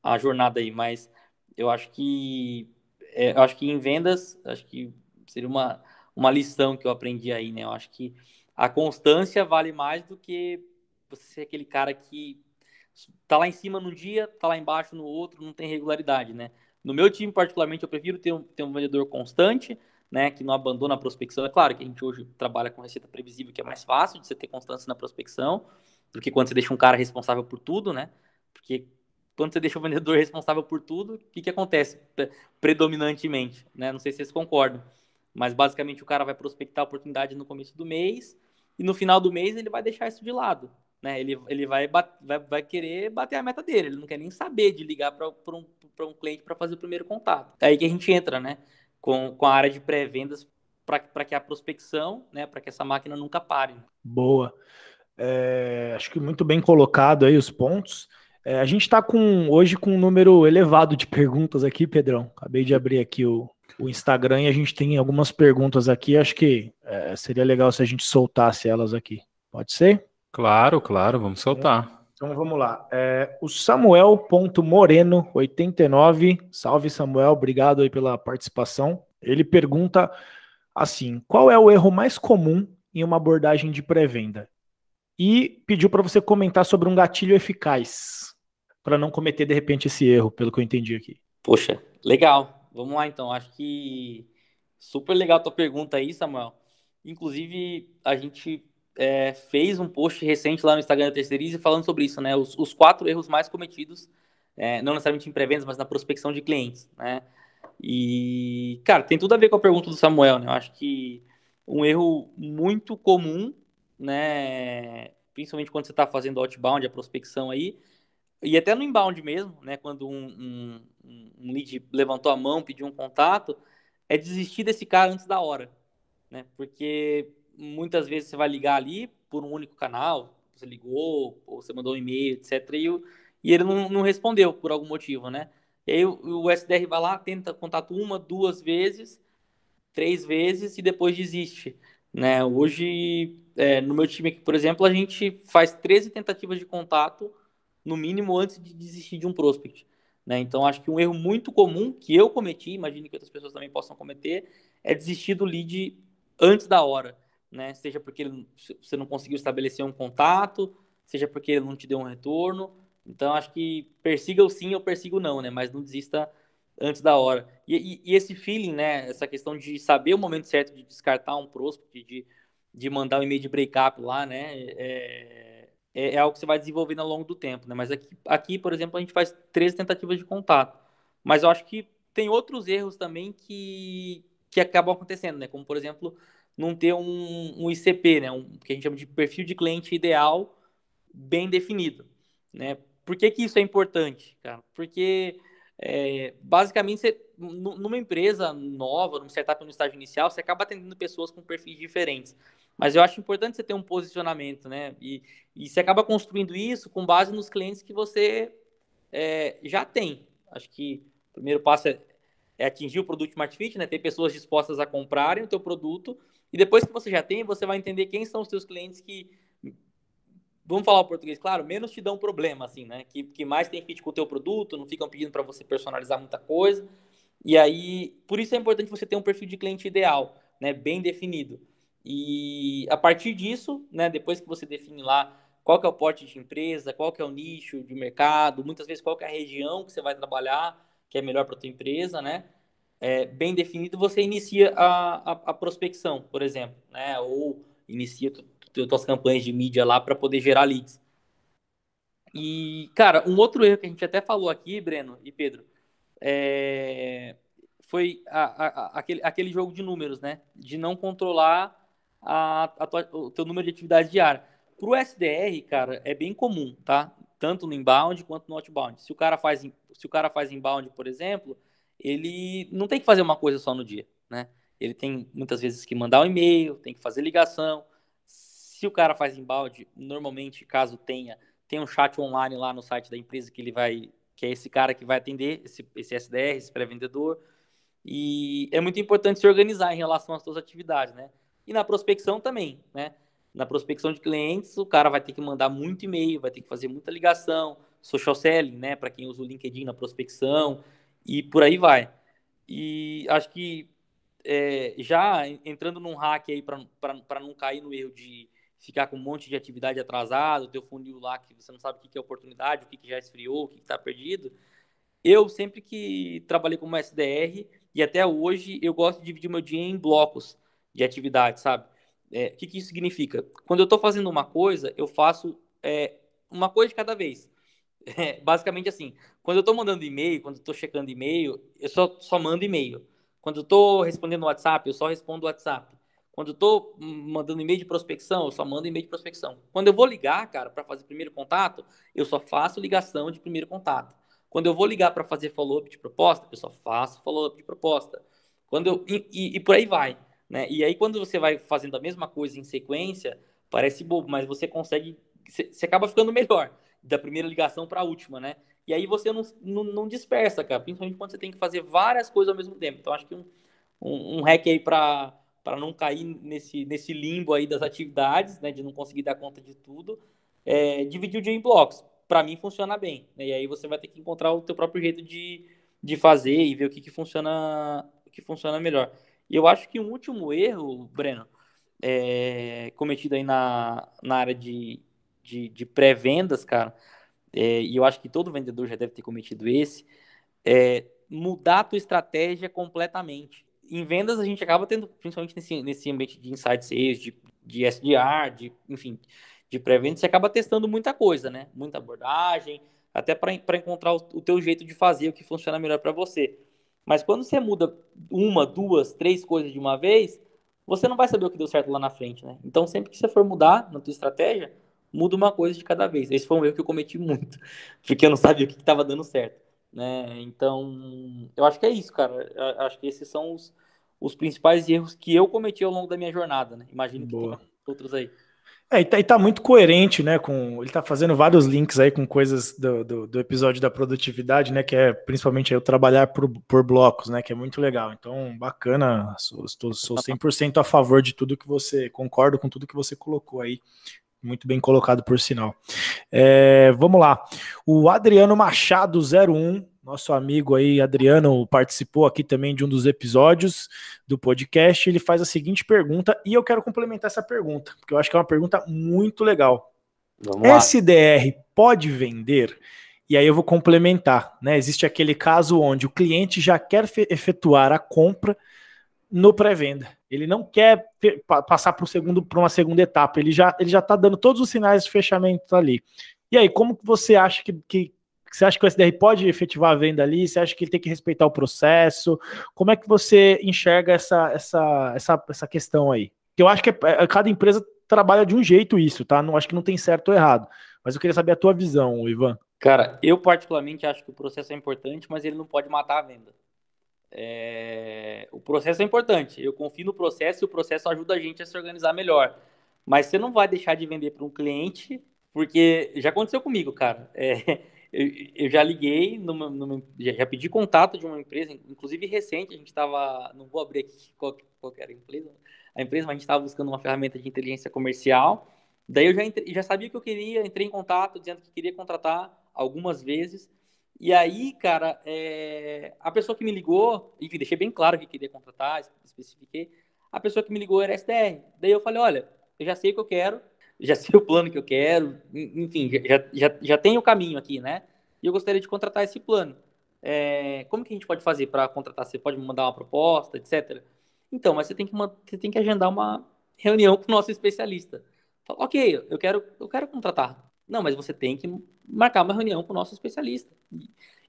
a jornada aí, mas eu acho que é, eu acho que em vendas, acho que seria uma, uma lição que eu aprendi aí, né? Eu acho que a constância vale mais do que você ser aquele cara que tá lá em cima num dia, tá lá embaixo no outro, não tem regularidade, né? No meu time, particularmente, eu prefiro ter um, ter um vendedor constante, né, que não abandona a prospecção. É claro que a gente hoje trabalha com receita previsível, que é mais fácil de você ter constância na prospecção, do que quando você deixa um cara responsável por tudo, né? Porque quando você deixa o vendedor responsável por tudo, o que, que acontece predominantemente, né? Não sei se vocês concordam, mas basicamente o cara vai prospectar a oportunidade no começo do mês e no final do mês ele vai deixar isso de lado, né? Ele, ele vai, vai, vai querer bater a meta dele, ele não quer nem saber de ligar para um, um cliente para fazer o primeiro contato. É aí que a gente entra, né? Com, com a área de pré-vendas para que a prospecção, né, para que essa máquina nunca pare. Boa. É, acho que muito bem colocado aí os pontos. É, a gente está com hoje com um número elevado de perguntas aqui, Pedrão. Acabei de abrir aqui o, o Instagram e a gente tem algumas perguntas aqui. Acho que é, seria legal se a gente soltasse elas aqui. Pode ser? Claro, claro, vamos soltar. Então vamos lá. É, o Samuel.moreno89, salve Samuel, obrigado aí pela participação. Ele pergunta assim: qual é o erro mais comum em uma abordagem de pré-venda? E pediu para você comentar sobre um gatilho eficaz para não cometer de repente esse erro, pelo que eu entendi aqui. Poxa, legal. Vamos lá então. Acho que super legal a tua pergunta aí, Samuel. Inclusive, a gente é, fez um post recente lá no Instagram da Terceirize falando sobre isso, né? Os, os quatro erros mais cometidos, é, não necessariamente em pré-vendas, mas na prospecção de clientes, né? E, cara, tem tudo a ver com a pergunta do Samuel, né? Eu acho que um erro muito comum, né? Principalmente quando você está fazendo outbound, a prospecção aí, e até no inbound mesmo, né? Quando um, um, um lead levantou a mão, pediu um contato, é desistir desse cara antes da hora, né? Porque muitas vezes você vai ligar ali por um único canal, você ligou, ou você mandou um e-mail, etc. E, e ele não, não, respondeu por algum motivo, né? E aí o, o SDR vai lá, tenta contato uma, duas vezes, três vezes e depois desiste. Né? Hoje, é, no meu time aqui, por exemplo, a gente faz 13 tentativas de contato, no mínimo, antes de desistir de um prospect. Né? Então, acho que um erro muito comum que eu cometi, imagine que outras pessoas também possam cometer, é desistir do lead antes da hora né? Seja porque ele, você não conseguiu estabelecer um contato, seja porque ele não te deu um retorno. Então, acho que persiga o sim ou persiga o não, né? Mas não desista antes da hora. E, e, e, esse feeling, né? Essa questão de saber o momento certo de descartar um prospect, de, de mandar um e-mail de breakup lá, né? É, é, é, algo que você vai desenvolvendo ao longo do tempo, né? Mas aqui, aqui, por exemplo, a gente faz três tentativas de contato. Mas eu acho que tem outros erros também que, que acabam acontecendo, né? Como, por exemplo, não ter um, um ICP, né? Um, que a gente chama de perfil de cliente ideal bem definido, né? Por que, que isso é importante, cara? Porque é, basicamente você, numa empresa nova, num setup no estágio inicial, você acaba atendendo pessoas com perfis diferentes. Mas eu acho importante você ter um posicionamento, né? E, e você acaba construindo isso com base nos clientes que você é, já tem. Acho que o primeiro passo é, é atingir o produto Smart Fit, né? Ter pessoas dispostas a comprarem o teu produto e depois que você já tem, você vai entender quem são os seus clientes que, vamos falar o português, claro, menos te dão problema, assim, né? Que, que mais tem fit com o teu produto, não ficam pedindo para você personalizar muita coisa. E aí, por isso é importante você ter um perfil de cliente ideal, né? Bem definido. E a partir disso, né? Depois que você define lá qual que é o porte de empresa, qual que é o nicho de mercado, muitas vezes qual que é a região que você vai trabalhar, que é melhor para tua empresa, né? É, bem definido, você inicia a, a, a, prospecção, por exemplo, né? Ou inicia suas campanhas de mídia lá para poder gerar leads. E, cara, um outro erro que a gente até falou aqui, Breno e Pedro, é, foi a, aquele, aquele jogo de números, né? De não controlar tua, o teu número de atividade diária. Para o SDR, cara, é bem comum, tá? Tanto no inbound quanto no outbound. Se o cara faz, se o cara faz inbound, por exemplo, ele não tem que fazer uma coisa só no dia, né? Ele tem muitas vezes que mandar um e-mail, tem que fazer ligação. Se o cara faz embalde, normalmente, caso tenha, tem um chat online lá no site da empresa que ele vai, que é esse cara que vai atender esse, esse SDR, esse pré-vendedor. E é muito importante se organizar em relação às suas atividades, né? E na prospecção também, né? Na prospecção de clientes, o cara vai ter que mandar muito e-mail, vai ter que fazer muita ligação, social selling, né? Para quem usa o LinkedIn na prospecção, e por aí vai. E acho que é, já entrando num hack aí para não cair no erro de ficar com um monte de atividade atrasada, o teu funil lá que você não sabe o que é oportunidade, o que já esfriou, o que está perdido. Eu sempre que trabalhei como SDR e até hoje eu gosto de dividir meu dia em blocos de atividade, sabe? É, o que, que isso significa? Quando eu estou fazendo uma coisa, eu faço é, uma coisa de cada vez. É, basicamente assim, quando eu estou mandando e-mail, quando estou checando e-mail, eu só, só mando e-mail. Quando eu estou respondendo no WhatsApp, eu só respondo WhatsApp. Quando eu estou mandando e-mail de prospecção, eu só mando e-mail de prospecção. Quando eu vou ligar, cara, para fazer primeiro contato, eu só faço ligação de primeiro contato. Quando eu vou ligar para fazer follow-up de proposta, eu só faço follow-up de proposta. Quando eu, e, e, e, por aí vai. Né? E aí, quando você vai fazendo a mesma coisa em sequência, parece bobo, mas você consegue. Você acaba ficando melhor da primeira ligação para a última, né? E aí você não, não, não, dispersa, cara, principalmente quando você tem que fazer várias coisas ao mesmo tempo. Então, acho que um, um, um hack aí para não cair nesse, nesse limbo aí das atividades, né, de não conseguir dar conta de tudo, é, dividir o dia em blocos. Para mim funciona bem. Né? E aí você vai ter que encontrar o teu próprio jeito de, de fazer e ver o que, que funciona o que funciona melhor. E eu acho que um último erro, Breno, é, cometido aí na, na área de, de, de pré-vendas, cara, é, e eu acho que todo vendedor já deve ter cometido esse, é mudar a tua estratégia completamente. Em vendas, a gente acaba tendo, principalmente nesse, nesse ambiente de insight sales, de, de SDR, de, enfim, de pré-venda, você acaba testando muita coisa, né? Muita abordagem, até para encontrar o, o teu jeito de fazer, o que funciona melhor para você. Mas quando você muda uma, duas, três coisas de uma vez, você não vai saber o que deu certo lá na frente, né? Então, sempre que você for mudar na tua estratégia, muda uma coisa de cada vez. Esse foi um erro que eu cometi muito, porque eu não sabia o que estava dando certo, né? Então, eu acho que é isso, cara. Eu acho que esses são os, os principais erros que eu cometi ao longo da minha jornada, né? Imagino que tem outros aí. É, e tá, e tá, muito coerente, né? Com ele tá fazendo vários links aí com coisas do, do, do episódio da produtividade, né? Que é principalmente eu trabalhar por, por, blocos, né? Que é muito legal. Então, bacana. Sou, sou 100% a favor de tudo que você concordo com tudo que você colocou aí. Muito bem colocado, por sinal. É, vamos lá. O Adriano Machado 01 nosso amigo aí, Adriano, participou aqui também de um dos episódios do podcast. Ele faz a seguinte pergunta, e eu quero complementar essa pergunta, porque eu acho que é uma pergunta muito legal. SDR pode vender? E aí eu vou complementar, né? Existe aquele caso onde o cliente já quer efetuar a compra no pré-venda. Ele não quer passar para segundo para uma segunda etapa. Ele já ele já está dando todos os sinais de fechamento ali. E aí, como você acha que, que, você acha que o SDR pode efetivar a venda ali? Você acha que ele tem que respeitar o processo? Como é que você enxerga essa, essa, essa, essa questão aí? Eu acho que é, é, cada empresa trabalha de um jeito isso, tá? Não acho que não tem certo ou errado. Mas eu queria saber a tua visão, Ivan. Cara, eu particularmente acho que o processo é importante, mas ele não pode matar a venda. É... O processo é importante. Eu confio no processo e o processo ajuda a gente a se organizar melhor. Mas você não vai deixar de vender para um cliente, porque já aconteceu comigo, cara. É eu, eu já liguei, numa, numa, já pedi contato de uma empresa, inclusive recente, a gente estava, não vou abrir aqui qual, qual era a empresa, a empresa, mas a gente estava buscando uma ferramenta de inteligência comercial. Daí eu já, entre, já sabia que eu queria, entrei em contato dizendo que queria contratar algumas vezes. E aí, cara, é, a pessoa que me ligou, enfim, deixei bem claro que queria contratar, especifiquei. A pessoa que me ligou era SDR. Daí eu falei: olha, eu já sei o que eu quero, já sei o plano que eu quero, enfim, já, já, já tenho o caminho aqui, né? E eu gostaria de contratar esse plano. É, como que a gente pode fazer para contratar? Você pode me mandar uma proposta, etc. Então, mas você tem que, você tem que agendar uma reunião com o nosso especialista. Fala, ok, eu quero, eu quero contratar. Não, mas você tem que marcar uma reunião com o nosso especialista.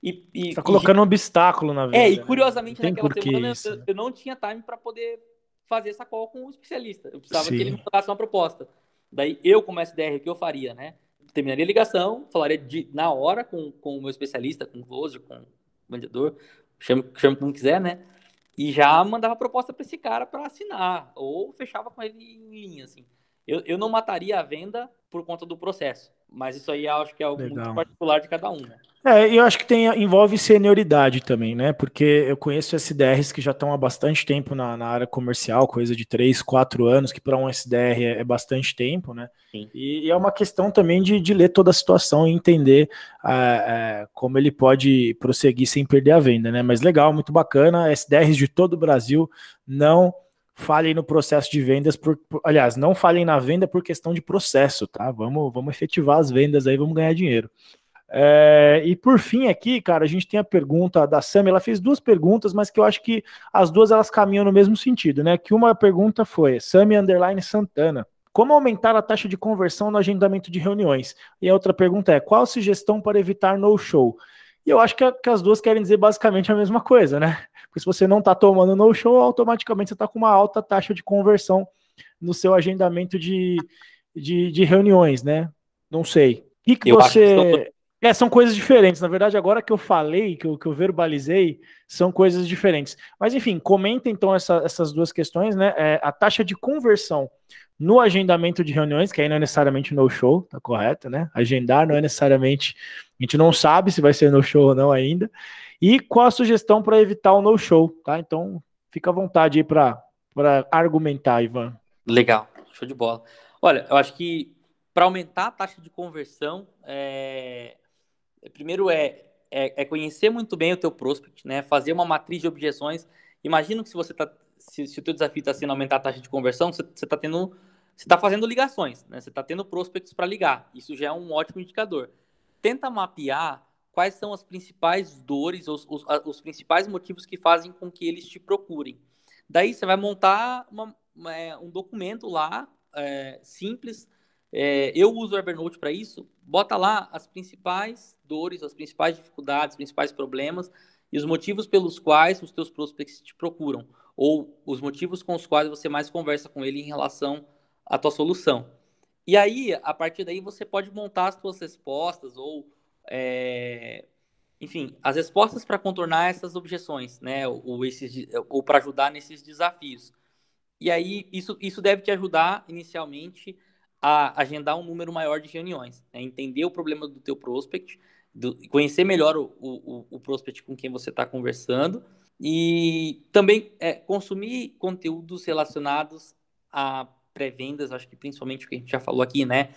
E, e, tá colocando e, um obstáculo na vida. É, e né? curiosamente né? naquela semana eu, eu, não tinha time para poder fazer essa call com o especialista. Eu precisava Sim. que ele me mandasse uma proposta. Daí eu, como SDR, o que eu faria, né? Terminaria a ligação, falaria de, na hora com, com o meu especialista, com o closer, com o vendedor, chame, chame como quiser, né? E já mandava proposta para esse cara para assinar, ou fechava com ele em linha, assim. Eu, eu não mataria a venda por conta do processo. Mas isso aí eu acho que é algo Legal. muito particular de cada um. Né? É, eu acho que tem, envolve senioridade também, né? Porque eu conheço SDRs que já estão há bastante tempo na, na, área comercial, coisa de 3, 4 anos, que para um SDR é, é, bastante tempo, né? E, e, é uma questão também de, de, ler toda a situação e entender é, é, como ele pode prosseguir sem perder a venda, né? Mas legal, muito bacana. SDRs de todo o Brasil não falhem no processo de vendas, por, por, aliás, não falhem na venda por questão de processo, tá? Vamos, vamos efetivar as vendas aí, vamos ganhar dinheiro. É, e por fim aqui, cara, a gente tem a pergunta da Sam, ela fez duas perguntas, mas que eu acho que as duas elas caminham no mesmo sentido, né? Que uma pergunta foi, Sami Underline Santana, como aumentar a taxa de conversão no agendamento de reuniões? E a outra pergunta é, qual sugestão para evitar no-show? E eu acho que, que, as duas querem dizer basicamente a mesma coisa, né? Porque se você não está tomando no show, automaticamente você está com uma alta taxa de conversão no seu agendamento de, de, de reuniões, né? Não sei. O que, que você. É, são coisas diferentes. Na verdade, agora que eu falei, que eu, que eu verbalizei, são coisas diferentes. Mas enfim, comenta então essa, essas duas questões, né? É, a taxa de conversão no agendamento de reuniões, que aí não é necessariamente no show, tá correto, né? Agendar não é necessariamente. A gente não sabe se vai ser no show ou não ainda. E qual a sugestão para evitar o no show, tá? Então, fica à vontade aí para argumentar, Ivan. Legal, show de bola. Olha, eu acho que para aumentar a taxa de conversão, é, primeiro é, é, é, conhecer muito bem o teu prospect, né? Fazer uma matriz de objeções. Imagino que se você tá, se, se o teu desafio está sendo aumentar a taxa de conversão, você está tendo, você está fazendo ligações, né? Você está tendo prospects para ligar. Isso já é um ótimo indicador. Tenta mapear quais são as principais dores, os, os, os principais motivos que fazem com que eles te procurem. Daí você vai montar uma, é, um documento lá, é, simples. É, eu uso o Evernote para isso. Bota lá as principais dores, as principais dificuldades, os principais problemas e os motivos pelos quais os teus prospects te procuram ou os motivos com os quais você mais conversa com ele em relação à tua solução. E aí, a partir daí, você pode montar as suas respostas ou, é, enfim, as respostas para contornar essas objeções, né? Ou, esses, ou para ajudar nesses desafios. E aí, isso, isso deve te ajudar, inicialmente, a agendar um número maior de reuniões. Né? Entender o problema do teu prospect, do, conhecer melhor o, o, o prospect com quem você está conversando e também é, consumir conteúdos relacionados a pré-vendas, acho que principalmente o que a gente já falou aqui, né?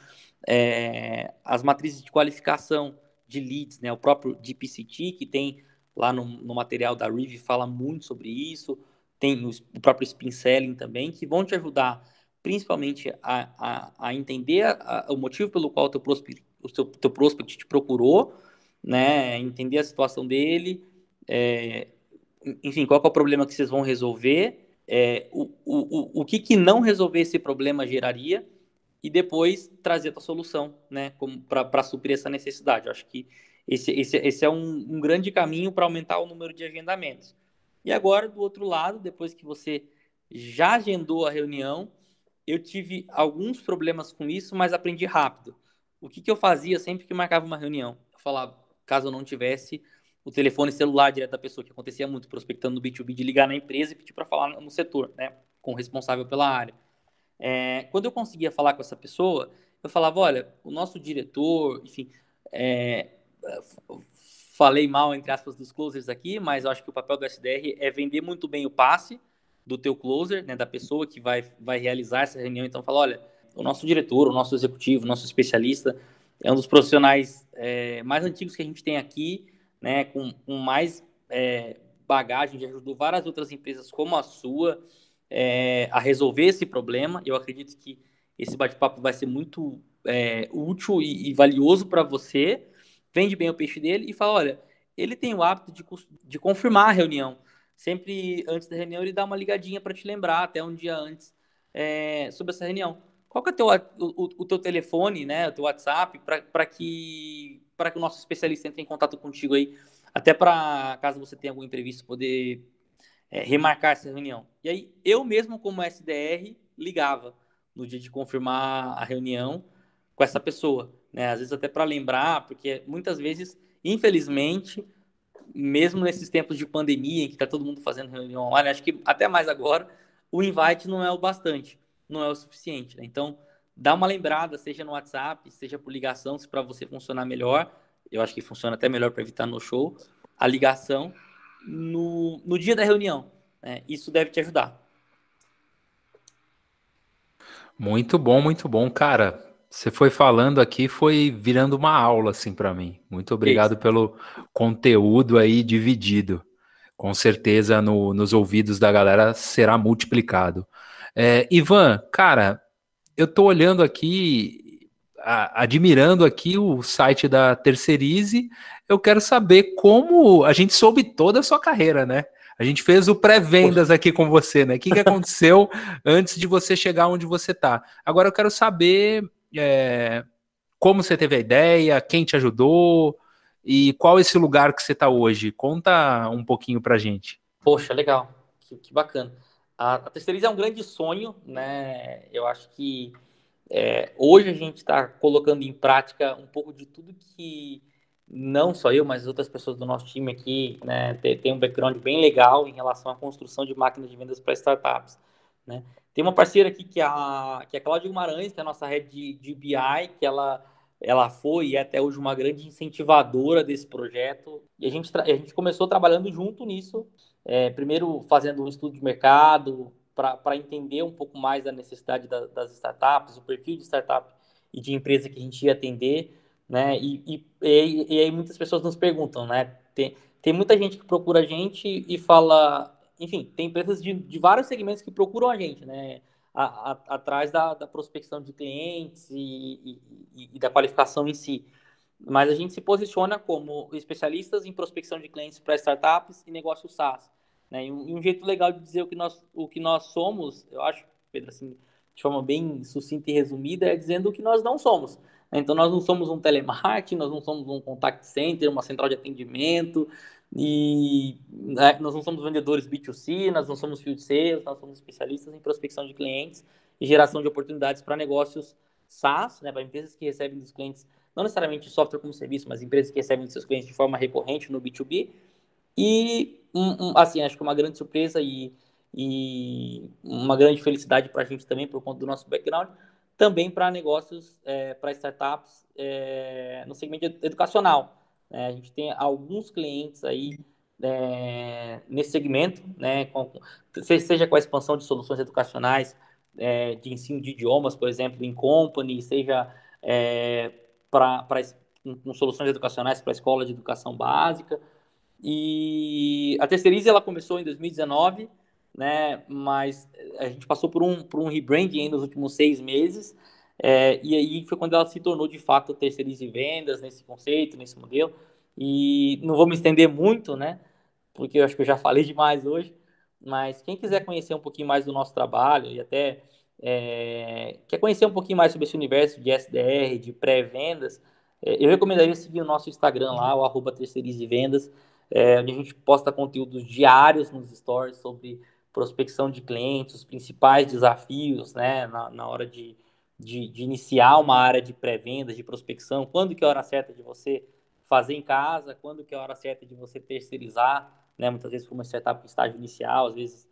É, as matrizes de qualificação de leads, né? O próprio DPCT, que tem lá no, no material da Rive, fala muito sobre isso. Tem o, o próprio Spin Selling também, que vão te ajudar principalmente a, a, a entender a, o motivo pelo qual o teu prospect, o teu, teu prospect te procurou, né? Entender a situação dele, é, enfim, qual é o problema que vocês vão resolver é, o, o, o que, que não resolver esse problema geraria e depois trazer a solução, né, para suprir essa necessidade. Eu acho que esse, esse, esse é um, um grande caminho para aumentar o número de agendamentos. E agora, do outro lado, depois que você já agendou a reunião, eu tive alguns problemas com isso, mas aprendi rápido. O que, que eu fazia sempre que marcava uma reunião? Eu falava, caso eu não tivesse o telefone celular direto da pessoa, que acontecia muito, prospectando no B2B, de ligar na empresa e pedir para falar no setor, né, com o responsável pela área. É, quando eu conseguia falar com essa pessoa, eu falava, olha, o nosso diretor, enfim, é, falei mal, entre aspas, dos closers aqui, mas eu acho que o papel do SDR é vender muito bem o passe do teu closer, né, da pessoa que vai, vai realizar essa reunião. Então, fala, olha, o nosso diretor, o nosso executivo, o nosso especialista é um dos profissionais é, mais antigos que a gente tem aqui, né, com, com mais é, bagagem, já ajudou várias outras empresas como a sua é, a resolver esse problema. Eu acredito que esse bate-papo vai ser muito é, útil e, e valioso para você. Vende bem o peixe dele e fala: olha, ele tem o hábito de, de confirmar a reunião. Sempre antes da reunião, ele dá uma ligadinha para te lembrar, até um dia antes, é, sobre essa reunião. Qual que é teu, o, o teu telefone, né, o teu WhatsApp, para que para que o nosso especialista entre em contato contigo aí, até para, caso você tenha algum imprevisto, poder é, remarcar essa reunião. E aí, eu mesmo, como SDR, ligava no dia de confirmar a reunião com essa pessoa, né? Às vezes até para lembrar, porque muitas vezes, infelizmente, mesmo nesses tempos de pandemia, em que está todo mundo fazendo reunião online, acho que até mais agora, o invite não é o bastante, não é o suficiente. Né? Então, dá uma lembrada, seja no WhatsApp, seja por ligação, se para você funcionar melhor. Eu acho que funciona até melhor para evitar no show. A ligação no, no dia da reunião. Né? Isso deve te ajudar. Muito bom, muito bom, cara. Você foi falando aqui, foi virando uma aula assim para mim. Muito obrigado Isso. pelo conteúdo aí dividido. Com certeza no, nos ouvidos da galera será multiplicado. É, Ivan, cara, eu estou olhando aqui, a, admirando aqui o site da Terceirize. Eu quero saber como a gente soube toda a sua carreira, né? A gente fez o pré-vendas aqui com você, né? O que, que aconteceu antes de você chegar onde você está? Agora eu quero saber é, como você teve a ideia, quem te ajudou e qual esse lugar que você está hoje. Conta um pouquinho pra gente. Poxa, legal. Que, que bacana. A, terceiriza é um grande sonho, né? Eu acho que é, hoje a gente está colocando em prática um pouco de tudo que não só eu, mas outras pessoas do nosso time aqui, né, tem, tem um background bem legal em relação à construção de máquinas de vendas para startups, né? Tem uma parceira aqui que é a, que é a Cláudia Guimarães, que é a nossa rede de, de BI, que ela, ela foi e é até hoje uma grande incentivadora desse projeto. E a gente, a gente começou trabalhando junto nisso, é, primeiro fazendo um estudo de mercado para entender um pouco mais da necessidade da, das startups, o perfil de startup e de empresa que a gente ia atender, né? E, e, e, e aí muitas pessoas nos perguntam, né? Tem, tem muita gente que procura a gente e fala, enfim, tem empresas de, de vários segmentos que procuram a gente, né? A, a, atrás da, da, prospecção de clientes e, e, e, da qualificação em si. Mas a gente se posiciona como especialistas em prospecção de clientes para startups e negócios SaaS. Né? E, um, jeito legal de dizer o que nós, o que nós somos, eu acho, Pedro, assim, de forma bem sucinta e resumida, é dizendo o que nós não somos. Né? Então, nós não somos um telemarketing, nós não somos um contact center, uma central de atendimento, e né, nós não somos vendedores B2C, nós não somos field sales, nós somos especialistas em prospecção de clientes e geração de oportunidades para negócios SaaS, né, para empresas que recebem dos clientes, não necessariamente software como serviço, mas empresas que recebem seus clientes de forma recorrente no B2B. E, um, um, assim, acho que uma grande surpresa e, e uma grande felicidade para a gente também, por conta do nosso background, também para negócios, é, para startups é, no segmento educacional. Né? A gente tem alguns clientes aí é, nesse segmento, né, com, seja com a expansão de soluções educacionais, é, de ensino de idiomas, por exemplo, em company, seja é, para com soluções educacionais para a escola de educação básica. E a Terceirize ela começou em 2019, né, mas a gente passou por um, por um rebranding nos últimos seis meses, é, e aí foi quando ela se tornou de fato terceirize vendas nesse conceito, nesse modelo. E não vou me estender muito, né? Porque eu acho que eu já falei demais hoje. Mas quem quiser conhecer um pouquinho mais do nosso trabalho e até é, quer conhecer um pouquinho mais sobre esse universo de SDR, de pré-vendas, é, eu recomendaria seguir o nosso Instagram lá, o arroba terceirize vendas, é, onde a gente posta conteúdos diários nos stories sobre prospecção de clientes, os principais desafios né, na, na hora de, de, de, iniciar uma área de pré-vendas, de prospecção, quando que é a hora certa de você fazer em casa, quando que é a hora certa de você terceirizar, né? Muitas vezes como startup em estágio inicial, às vezes,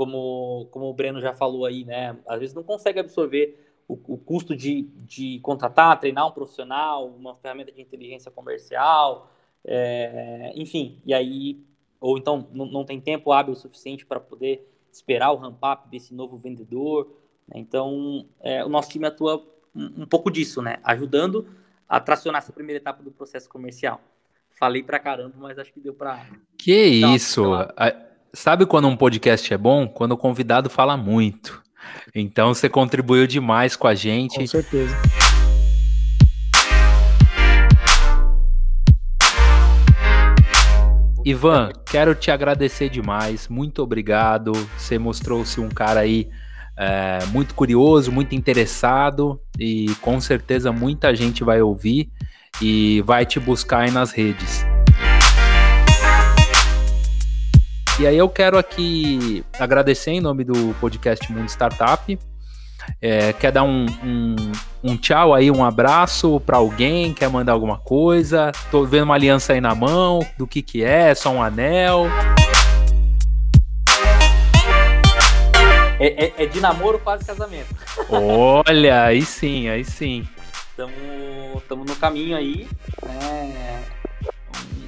como, como o Breno já falou aí, né? Às vezes não consegue absorver o, o custo de, de contratar, treinar um profissional, uma ferramenta de inteligência comercial, é, enfim, e aí, ou então não, não tem tempo hábil o suficiente para poder esperar o ramp-up desse novo vendedor. Né? Então, é, o nosso time atua um, um, pouco disso, né? Ajudando a tracionar essa primeira etapa do processo comercial. Falei pra caramba, mas acho que deu pra. Que isso! Sabe quando um podcast é bom? Quando o convidado fala muito. Então você contribuiu demais com a gente. Com certeza. Ivan, quero te agradecer demais. Muito obrigado. Você mostrou-se um cara aí é, muito curioso, muito interessado e com certeza muita gente vai ouvir e vai te buscar aí nas redes. E aí eu quero aqui agradecer em nome do podcast Mundo Startup. É, quer dar um, um, um, tchau aí, um abraço para alguém? Quer mandar alguma coisa? Tô vendo uma aliança aí na mão. Do que que é? Só um anel? É, é, é, de namoro quase casamento. Olha, aí sim, aí sim. Estamos no caminho aí. Né?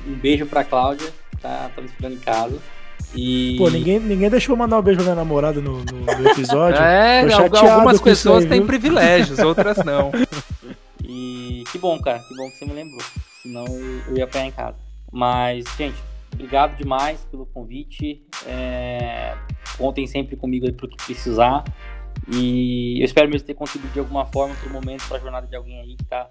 Um, beijo pra Cláudia, tá, tá me esperando em casa. E... Pô, ninguém, ninguém deixou mandar um beijo pra minha namorada no, no, no episódio. é, algumas pessoas aí, têm privilégios, outras não. E que bom, cara, que bom que você me lembrou. Senão eu ia apanhar em casa. Mas, gente, obrigado demais pelo convite. É, contem sempre comigo aí pro que precisar. E eu espero mesmo ter contribuído de alguma forma para o momento, para a jornada de alguém aí que está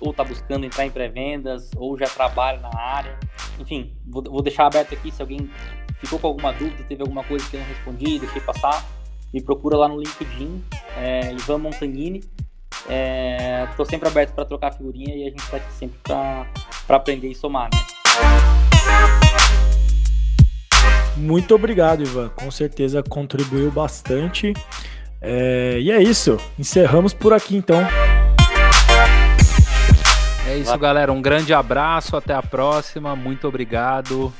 ou está buscando entrar em pré-vendas, ou já trabalha na área. Enfim, vou, vou, deixar aberto aqui se alguém ficou com alguma dúvida, teve alguma coisa que eu não respondi, deixei passar, me procura lá no LinkedIn, é, Ivan Montagnini. Estou é, sempre aberto para trocar figurinha e a gente está aqui sempre para aprender e somar. Né? Muito obrigado, Ivan. Com certeza contribuiu bastante. É, e é isso. Encerramos por aqui então. É isso, galera. Um grande abraço. Até a próxima. Muito obrigado.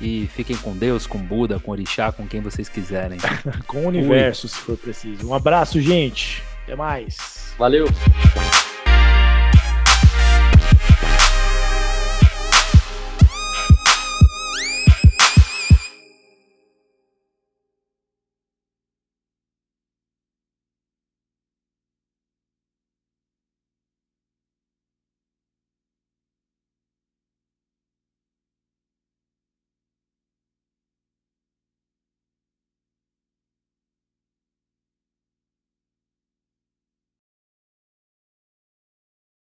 E fiquem com Deus, com Buda, com Orixá, com quem vocês quiserem. com o universo, Ui. se for preciso. Um abraço, gente. Até mais. Valeu.